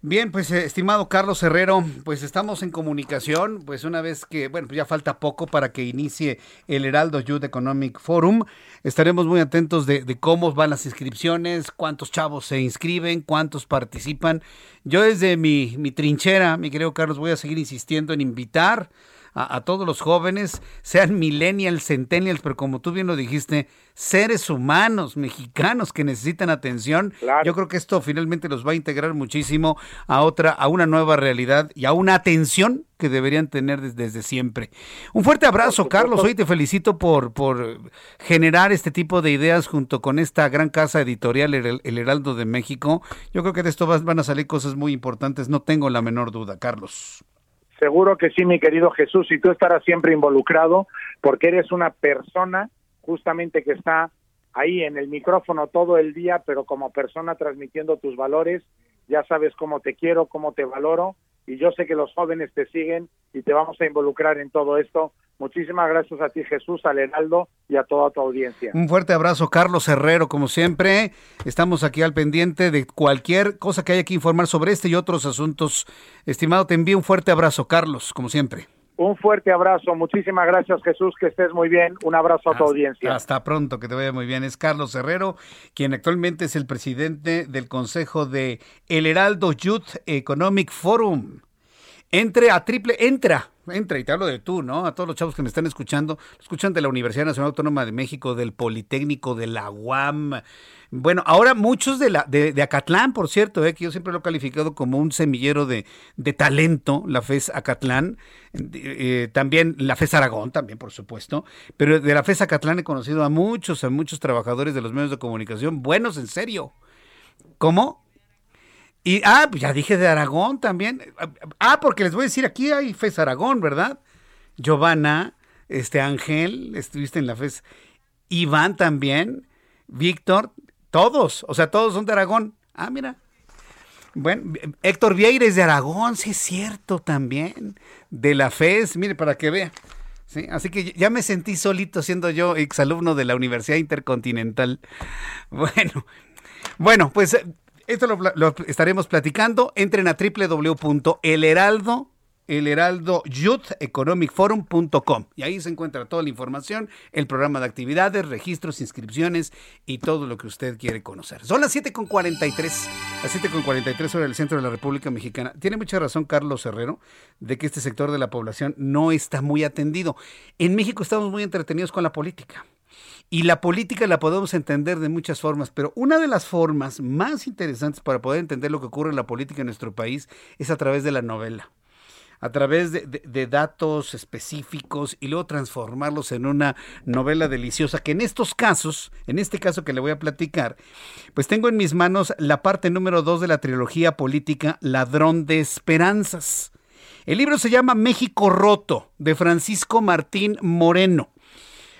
Bien, pues eh, estimado Carlos Herrero, pues estamos en comunicación, pues una vez que, bueno, pues ya falta poco para que inicie el Heraldo Youth Economic Forum, estaremos muy atentos de, cómo van las inscripciones, cuántos chavos se inscriben, cuántos participan. Yo desde mi, mi trinchera, mi querido Carlos, voy a seguir insistiendo en invitar a, todos los jóvenes, sean millennials, centennials, pero como tú bien lo dijiste, seres humanos mexicanos que necesitan atención. Yo creo que esto finalmente los va a integrar muchísimo a otra, a una nueva realidad y a una atención que deberían tener desde, siempre. Un fuerte abrazo, Carlos. Hoy te felicito por, por generar este tipo de ideas junto con esta gran casa editorial, El, el Heraldo de México. Yo creo que de esto van a salir cosas muy importantes, no tengo la menor duda, Carlos. Seguro que sí, mi querido Jesús, y tú estarás siempre involucrado porque eres una persona justamente que está ahí en el micrófono todo el día, pero como persona transmitiendo tus valores, ya sabes cómo te quiero, cómo te valoro, y yo sé que los jóvenes te siguen y te vamos a involucrar en todo esto Muchísimas gracias a ti, Jesús, al Heraldo y a toda tu audiencia. Un fuerte abrazo, Carlos Herrero, como siempre. Estamos aquí al pendiente de cualquier cosa que haya que informar sobre este y otros asuntos. Estimado, te envío un fuerte abrazo, Carlos, como siempre. Un fuerte abrazo, muchísimas gracias Jesús, que estés muy bien, un abrazo a tu audiencia. Hasta pronto, que te vaya muy bien. Es Carlos Herrero, quien actualmente es el presidente del Consejo de El Heraldo Youth Economic Forum. Entre a triple, entra entra y te hablo de tú, ¿no? A todos los chavos que me están escuchando, escuchan de la Universidad Nacional Autónoma de México, del Politécnico, de la UAM. Bueno, ahora muchos de la de, Acatlán, por cierto, ¿eh? que yo siempre lo he calificado como un semillero de, talento, la FES Acatlán, eh, también la FES Aragón, también por supuesto, pero de la FES Acatlán he conocido a muchos, a muchos trabajadores de los medios de comunicación, buenos en serio. ¿Cómo? Y, ah, pues ya dije de Aragón también. Ah, porque les voy a decir, aquí hay FES Aragón, ¿verdad? Giovanna, este Ángel, estuviste en la FES. Iván también, Víctor, todos, o sea, todos son de Aragón. Ah, mira. Bueno, Héctor Vieires de Aragón, sí es cierto también. De la FES, mire, para que vea. Sí, así que ya me sentí solito siendo yo exalumno de la Universidad Intercontinental. Bueno, bueno, pues esto lo, estaremos platicando. Entren a www.elheraldo y ahí se encuentra toda la información, el programa de actividades, registros, inscripciones y todo lo que usted quiere conocer. Son las 7.43, las 7.43 hora del centro de la República Mexicana. Tiene mucha razón Carlos Herrero de que este sector de la población no está muy atendido. En México estamos muy entretenidos con la política. Y la política la podemos entender de muchas formas, pero una de las formas más interesantes para poder entender lo que ocurre en la política en nuestro país es a través de la novela a través de, datos específicos y luego transformarlos en una novela deliciosa, que en estos casos, en este caso que le voy a platicar, pues tengo en mis manos la parte número dos de la trilogía política Ladrón de Esperanzas. El libro se llama México Roto, de Francisco Martín Moreno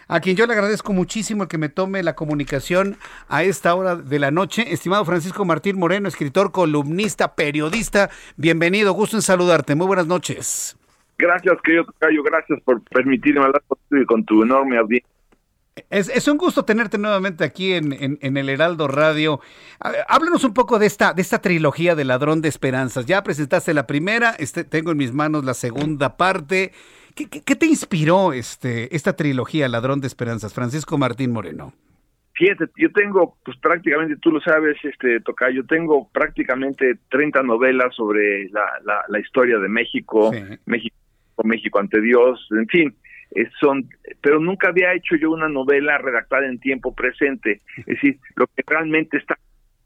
a quien yo le agradezco muchísimo el que me tome la comunicación a esta hora de la noche. Estimado Francisco Martín Moreno, escritor, columnista, periodista, bienvenido, gusto en saludarte. Muy buenas noches. Gracias, querido Cayo, gracias por permitirme hablar contigo con tu enorme audiencia. Es, un gusto tenerte nuevamente aquí en, en, el Heraldo Radio. Háblanos un poco de esta, de esta trilogía de Ladrón de Esperanzas. Ya presentaste la primera, este, tengo en mis manos la segunda parte. ¿Qué, te inspiró este, esta trilogía, Ladrón de Esperanzas, Francisco Martín Moreno? Fíjate, yo tengo, pues prácticamente, tú lo sabes, este yo tengo prácticamente 30 novelas sobre la, la, historia de México, México, México ante Dios, en fin, son, pero nunca había hecho yo una novela redactada en tiempo presente, es decir, lo que realmente está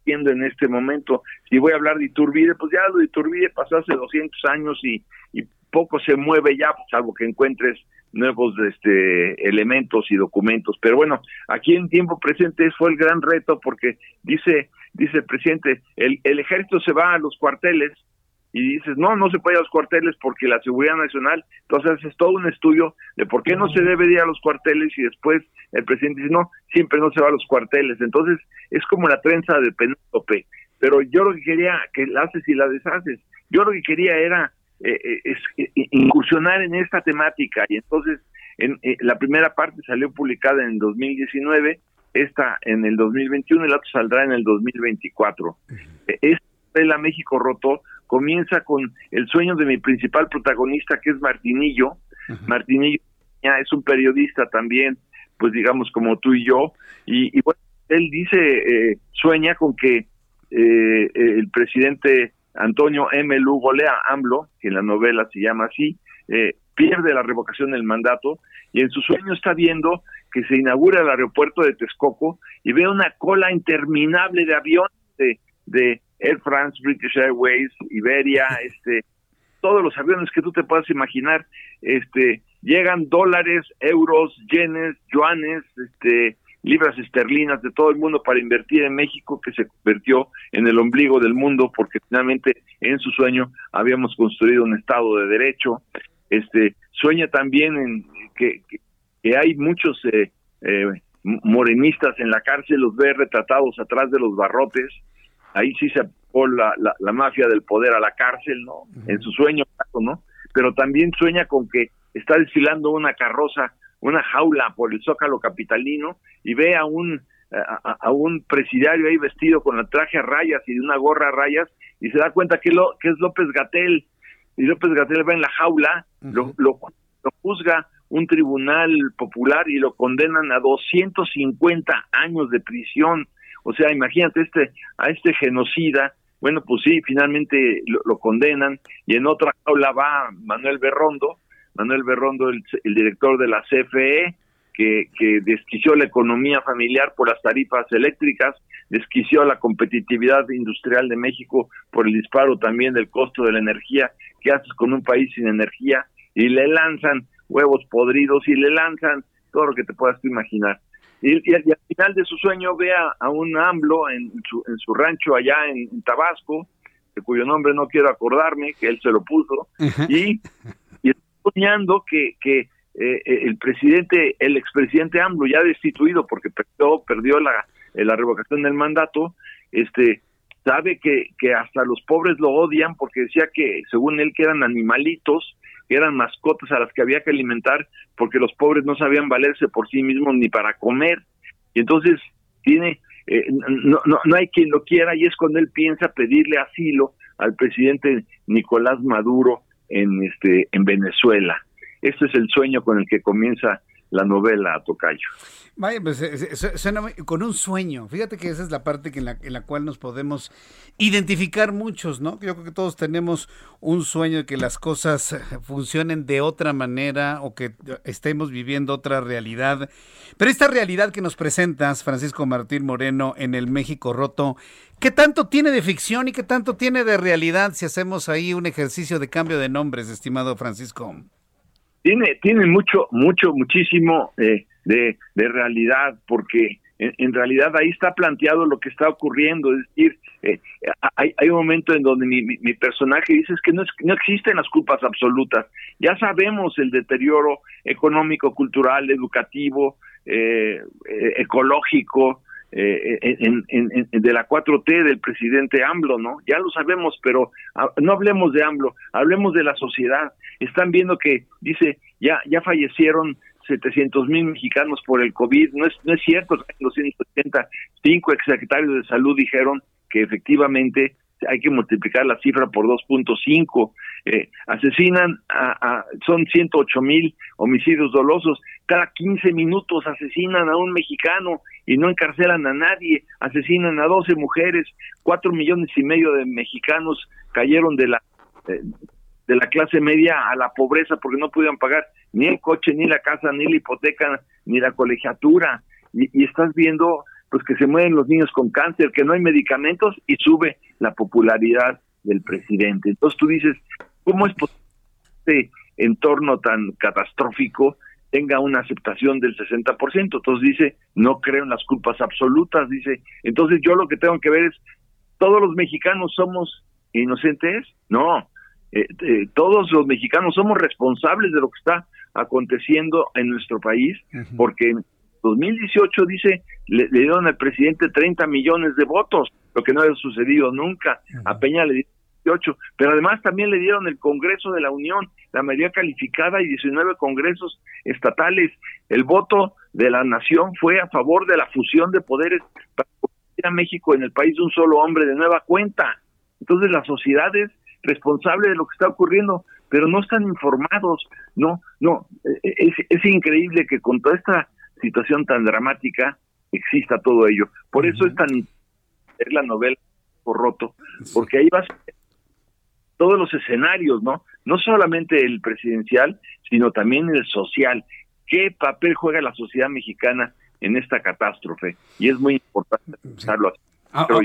viendo en este momento. Si voy a hablar de Iturbide, pues ya lo de Iturbide pasó hace 200 años y, y poco se mueve ya, salvo que encuentres nuevos este, elementos y documentos. Pero bueno, aquí en tiempo presente fue el gran reto porque dice, dice el presidente, el, el ejército se va a los cuarteles y dices, no, no se puede ir a los cuarteles porque la seguridad nacional, entonces es todo un estudio de por qué no se debe ir a los cuarteles y después el presidente dice, no, siempre no se va a los cuarteles. Entonces es como la trenza de Penélope. Pero yo lo que quería, que la haces y la deshaces, yo lo que quería era es, eh, incursionar en esta temática y entonces en, la primera parte salió publicada en el 2019, esta en el 2021 y la otra saldrá en el 2024. Esta la México roto comienza con el sueño de mi principal protagonista, que es Martinillo. Martinillo es un periodista también, pues digamos como tú y yo, y, bueno, él dice, eh, sueña con que eh, el presidente Antonio M. Lugo Lea AMLO, que en la novela se llama así, eh, pierde la revocación del mandato y en su sueño está viendo que se inaugura el aeropuerto de Texcoco y ve una cola interminable de aviones de, de Air France, British Airways, Iberia, este, todos los aviones que tú te puedas imaginar, este, llegan dólares, euros, yenes, yuanes, este, libras esterlinas de todo el mundo para invertir en México, que se convirtió en el ombligo del mundo, porque finalmente en su sueño habíamos construido un Estado de Derecho. Este, sueña también en que, que, hay muchos eh, eh, morenistas en la cárcel, los ve retratados atrás de los barrotes. Ahí sí se aplicó la, la, mafia del poder a la cárcel, ¿no? En su sueño, ¿no? Pero también sueña con que está desfilando una carroza una jaula por el zócalo capitalino y ve a un a, un presidiario ahí vestido con el traje a rayas y de una gorra a rayas y se da cuenta que lo que es López Gatel. Y López Gatel va en la jaula lo, lo, juzga un tribunal popular y lo condenan a 250 años de prisión. O sea imagínate este a este genocida. Bueno pues sí finalmente lo, lo condenan y en otra jaula va Manuel Berrondo Manuel Berrondo, el, director de la CFE, que, que, desquició la economía familiar por las tarifas eléctricas, desquició la competitividad industrial de México por el disparo también del costo de la energía. ¿Qué haces con un país sin energía? Y le lanzan huevos podridos y le lanzan todo lo que te puedas imaginar. Y, al final de su sueño ve a, un AMLO en su, en su rancho allá en, Tabasco, de cuyo nombre no quiero acordarme, que él se lo puso, y que, que eh, eh, el presidente, el expresidente AMLO, ya destituido porque perdió, la, eh, la revocación del mandato, este sabe que, que hasta los pobres lo odian porque decía que según él que eran animalitos, que eran mascotas a las que había que alimentar porque los pobres no sabían valerse por sí mismos ni para comer. Y entonces tiene, no, no, no hay quien lo quiera y es cuando él piensa pedirle asilo al presidente Nicolás Maduro en este en Venezuela. Este es el sueño con el que comienza la novela Tocayo. Vaya, pues suena con un sueño. Fíjate que esa es la parte que en, la, en la cual nos podemos identificar muchos, ¿no? Yo creo que todos tenemos un sueño de que las cosas funcionen de otra manera o que estemos viviendo otra realidad. Pero esta realidad que nos presentas, Francisco Martín Moreno, en el México roto, ¿qué tanto tiene de ficción y qué tanto tiene de realidad si hacemos ahí un ejercicio de cambio de nombres, estimado Francisco? Tiene, tiene mucho, mucho, muchísimo eh, de, de realidad, porque en, realidad ahí está planteado lo que está ocurriendo, es decir, eh, hay, hay, un momento en donde mi, mi, personaje dice es que no, no existen las culpas absolutas, ya sabemos el deterioro económico, cultural, educativo, eh, eh ecológico, eh, en, en, de la 4T del presidente AMLO, ¿no? Ya lo sabemos, pero ah, no hablemos de AMLO, hablemos de la sociedad. Están viendo que, dice, ya, ya fallecieron 700 mil mexicanos por el COVID. No es, no es cierto, los 175 cinco exsecretarios de salud dijeron que efectivamente hay que multiplicar la cifra por 2.5. Eh, asesinan a, son 108 mil homicidios dolosos. Cada 15 minutos asesinan a un mexicano y no encarcelan a nadie. Asesinan a 12 mujeres. Cuatro millones y medio de mexicanos cayeron de la eh, de la clase media a la pobreza porque no pudieron pagar ni el coche, ni la casa, ni la hipoteca, ni la colegiatura. Y, estás viendo pues que se mueren los niños con cáncer, que no hay medicamentos y sube la popularidad del presidente. Entonces tú dices, ¿cómo es posible que este entorno tan catastrófico tenga una aceptación del 60%? Entonces dice, no creo en las culpas absolutas, dice, entonces yo lo que tengo que ver es, ¿todos los mexicanos somos inocentes? No, eh, eh, todos los mexicanos somos responsables de lo que está aconteciendo en nuestro país, porque 2018 dice, le, dieron al presidente 30 millones de votos, lo que no había sucedido nunca. A Peña le dieron 18, pero además también le dieron el Congreso de la Unión, la mayoría calificada y 19 congresos estatales. El voto de la nación fue a favor de la fusión de poderes para a México en el país de un solo hombre de nueva cuenta. Entonces las sociedades responsable de lo que está ocurriendo, pero no están informados, no, no, e, e, es, es increíble que con toda esta situación tan dramática exista todo ello. Por eso es tan es la novela por roto, porque ahí vas todos los escenarios, ¿no? No solamente el presidencial, sino también el social. ¿Qué papel juega la sociedad mexicana en esta catástrofe? Y es muy importante pensarlo así. Ah, ah,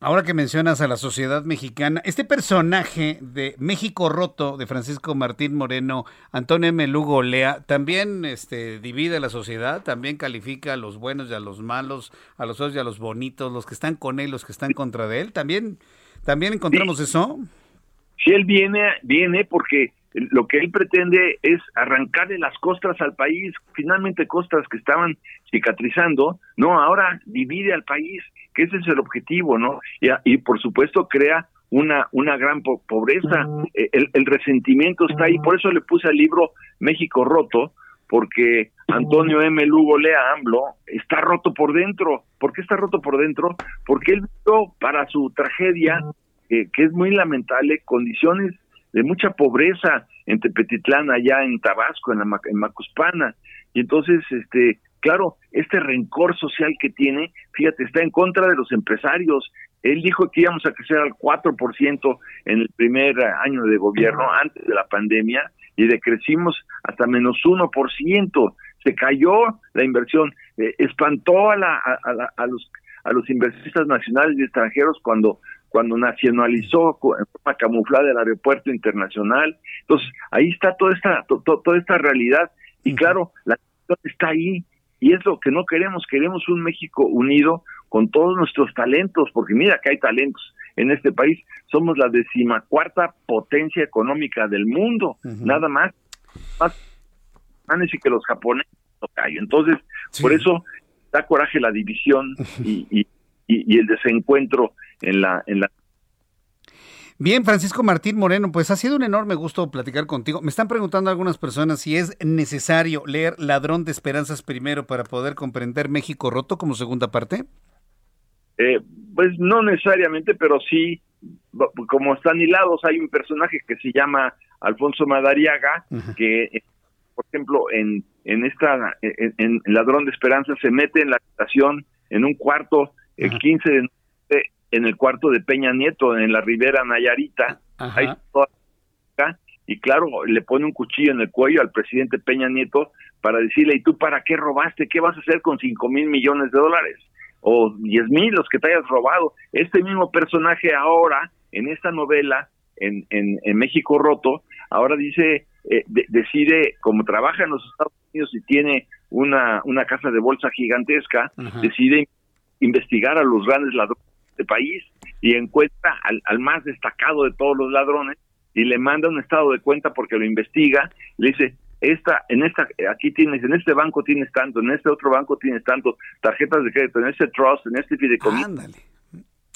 ahora que mencionas a la sociedad mexicana, este personaje de México Roto de Francisco Martín Moreno, Antonio M. Lugo Lea, también este, divide la sociedad, también califica a los buenos y a los malos, a los otros y a los bonitos, los que están con él, los que están contra de él. También, también encontramos eso. Si él viene, viene porque lo que él pretende es arrancarle las costras al país, finalmente costras que estaban cicatrizando, no, ahora divide al país, que ese es el objetivo, ¿no? Y, y por supuesto crea una, una gran pobreza, eh, el, el, resentimiento está ahí, por eso le puse al libro México Roto, porque Antonio M. Lugo Lea AMLO está roto por dentro. ¿Por qué está roto por dentro? Porque él vio para su tragedia, que es muy lamentable, condiciones de mucha pobreza en Tepetitlán, allá en Tabasco, en, la, en Macuspana. Y entonces, este, claro, este rencor social que tiene, fíjate, está en contra de los empresarios. Él dijo que íbamos a crecer al 4% en el primer año de gobierno, antes de la pandemia, y decrecimos hasta menos 1%. Se cayó la inversión, eh, espantó a, la, a, a, los a los inversionistas nacionales y extranjeros cuando cuando nacionalizó en forma camuflada el aeropuerto internacional. Entonces, ahí está toda esta, toda esta realidad. Y claro, la está ahí. Y es lo que no queremos. Queremos un México unido con todos nuestros talentos, porque mira que hay talentos en este país. Somos la decimacuarta potencia económica del mundo, nada más. Más y que los japoneses. Entonces, por eso da coraje la división y, y, y el desencuentro en la, en la Bien, Francisco Martín Moreno, pues ha sido un enorme gusto platicar contigo. Me están preguntando algunas personas si es necesario leer Ladrón de Esperanzas primero para poder comprender México roto como segunda parte. Eh, pues no necesariamente, pero sí, como están hilados, hay un personaje que se llama Alfonso Madariaga, que, por ejemplo, en, en esta, en, Ladrón de Esperanzas se mete en la habitación, en un cuarto, el 15 de en el cuarto de Peña Nieto, en la Ribera Nayarita. Ahí y claro, le pone un cuchillo en el cuello al presidente Peña Nieto para decirle, ¿y tú para qué robaste? ¿Qué vas a hacer con cinco mil millones de dólares? O diez mil, los que te hayas robado. Este mismo personaje ahora, en esta novela, en, en, México Roto, ahora dice, eh, decide, como trabaja en los Estados Unidos y tiene una, una casa de bolsa gigantesca, decide investigar a los grandes ladrones este país y encuentra al, más destacado de todos los ladrones y le manda un estado de cuenta porque lo investiga, le dice, esta, en esta, aquí tienes, en este banco tienes tanto, en este otro banco tienes tanto, tarjetas de crédito, en este trust, en este fideicomiso.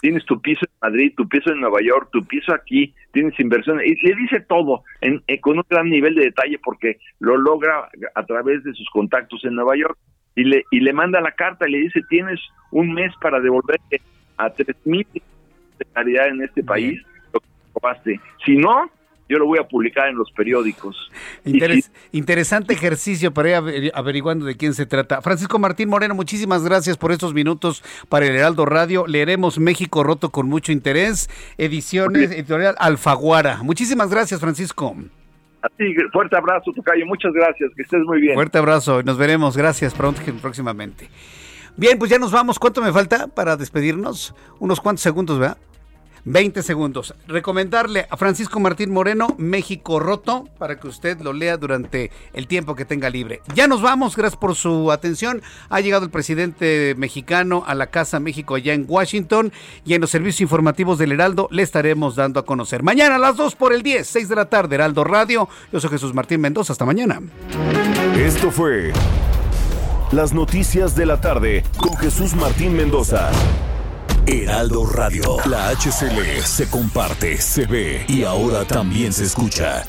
Tienes tu piso en Madrid, tu piso en Nueva York, tu piso aquí, tienes inversiones, y le dice todo en, con un gran nivel de detalle porque lo logra a través de sus contactos en Nueva York y le, y le manda la carta y le dice, tienes un mes para devolver a 3.000 de calidad en este país, lo que Si no, yo lo voy a publicar en los periódicos. interesante ejercicio para ir averiguando de quién se trata. Francisco Martín Moreno, muchísimas gracias por estos minutos para el Heraldo Radio. Leeremos México Roto con mucho interés. Ediciones editorial Alfaguara. Muchísimas gracias, Francisco. Así, fuerte abrazo, Tocayo. Muchas gracias. Que estés muy bien. Fuerte abrazo. Nos veremos. Gracias pronto, próximamente. Bien, pues ya nos vamos. ¿Cuánto me falta para despedirnos? Unos cuantos segundos, ¿verdad? 20 segundos. Recomendarle a Francisco Martín Moreno, México Roto, para que usted lo lea durante el tiempo que tenga libre. Ya nos vamos, gracias por su atención. Ha llegado el presidente mexicano a la Casa México allá en Washington y en los servicios informativos del Heraldo le estaremos dando a conocer. Mañana a las 2 por el 10, 6 de la tarde, Heraldo Radio. Yo soy Jesús Martín Mendoza. Hasta mañana. Esto fue las noticias de la tarde con Jesús Martín Mendoza. Heraldo Radio. La HCL se comparte, se ve y ahora también se escucha.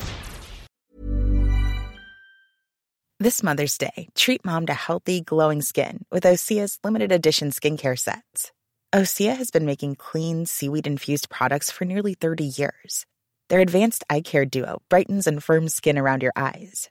This Mother's Day, treat mom to healthy, glowing skin with Osea's limited edition skincare sets. Osea has been making clean, seaweed infused products for nearly 30 years. Their advanced eye care duo brightens and firms skin around your eyes,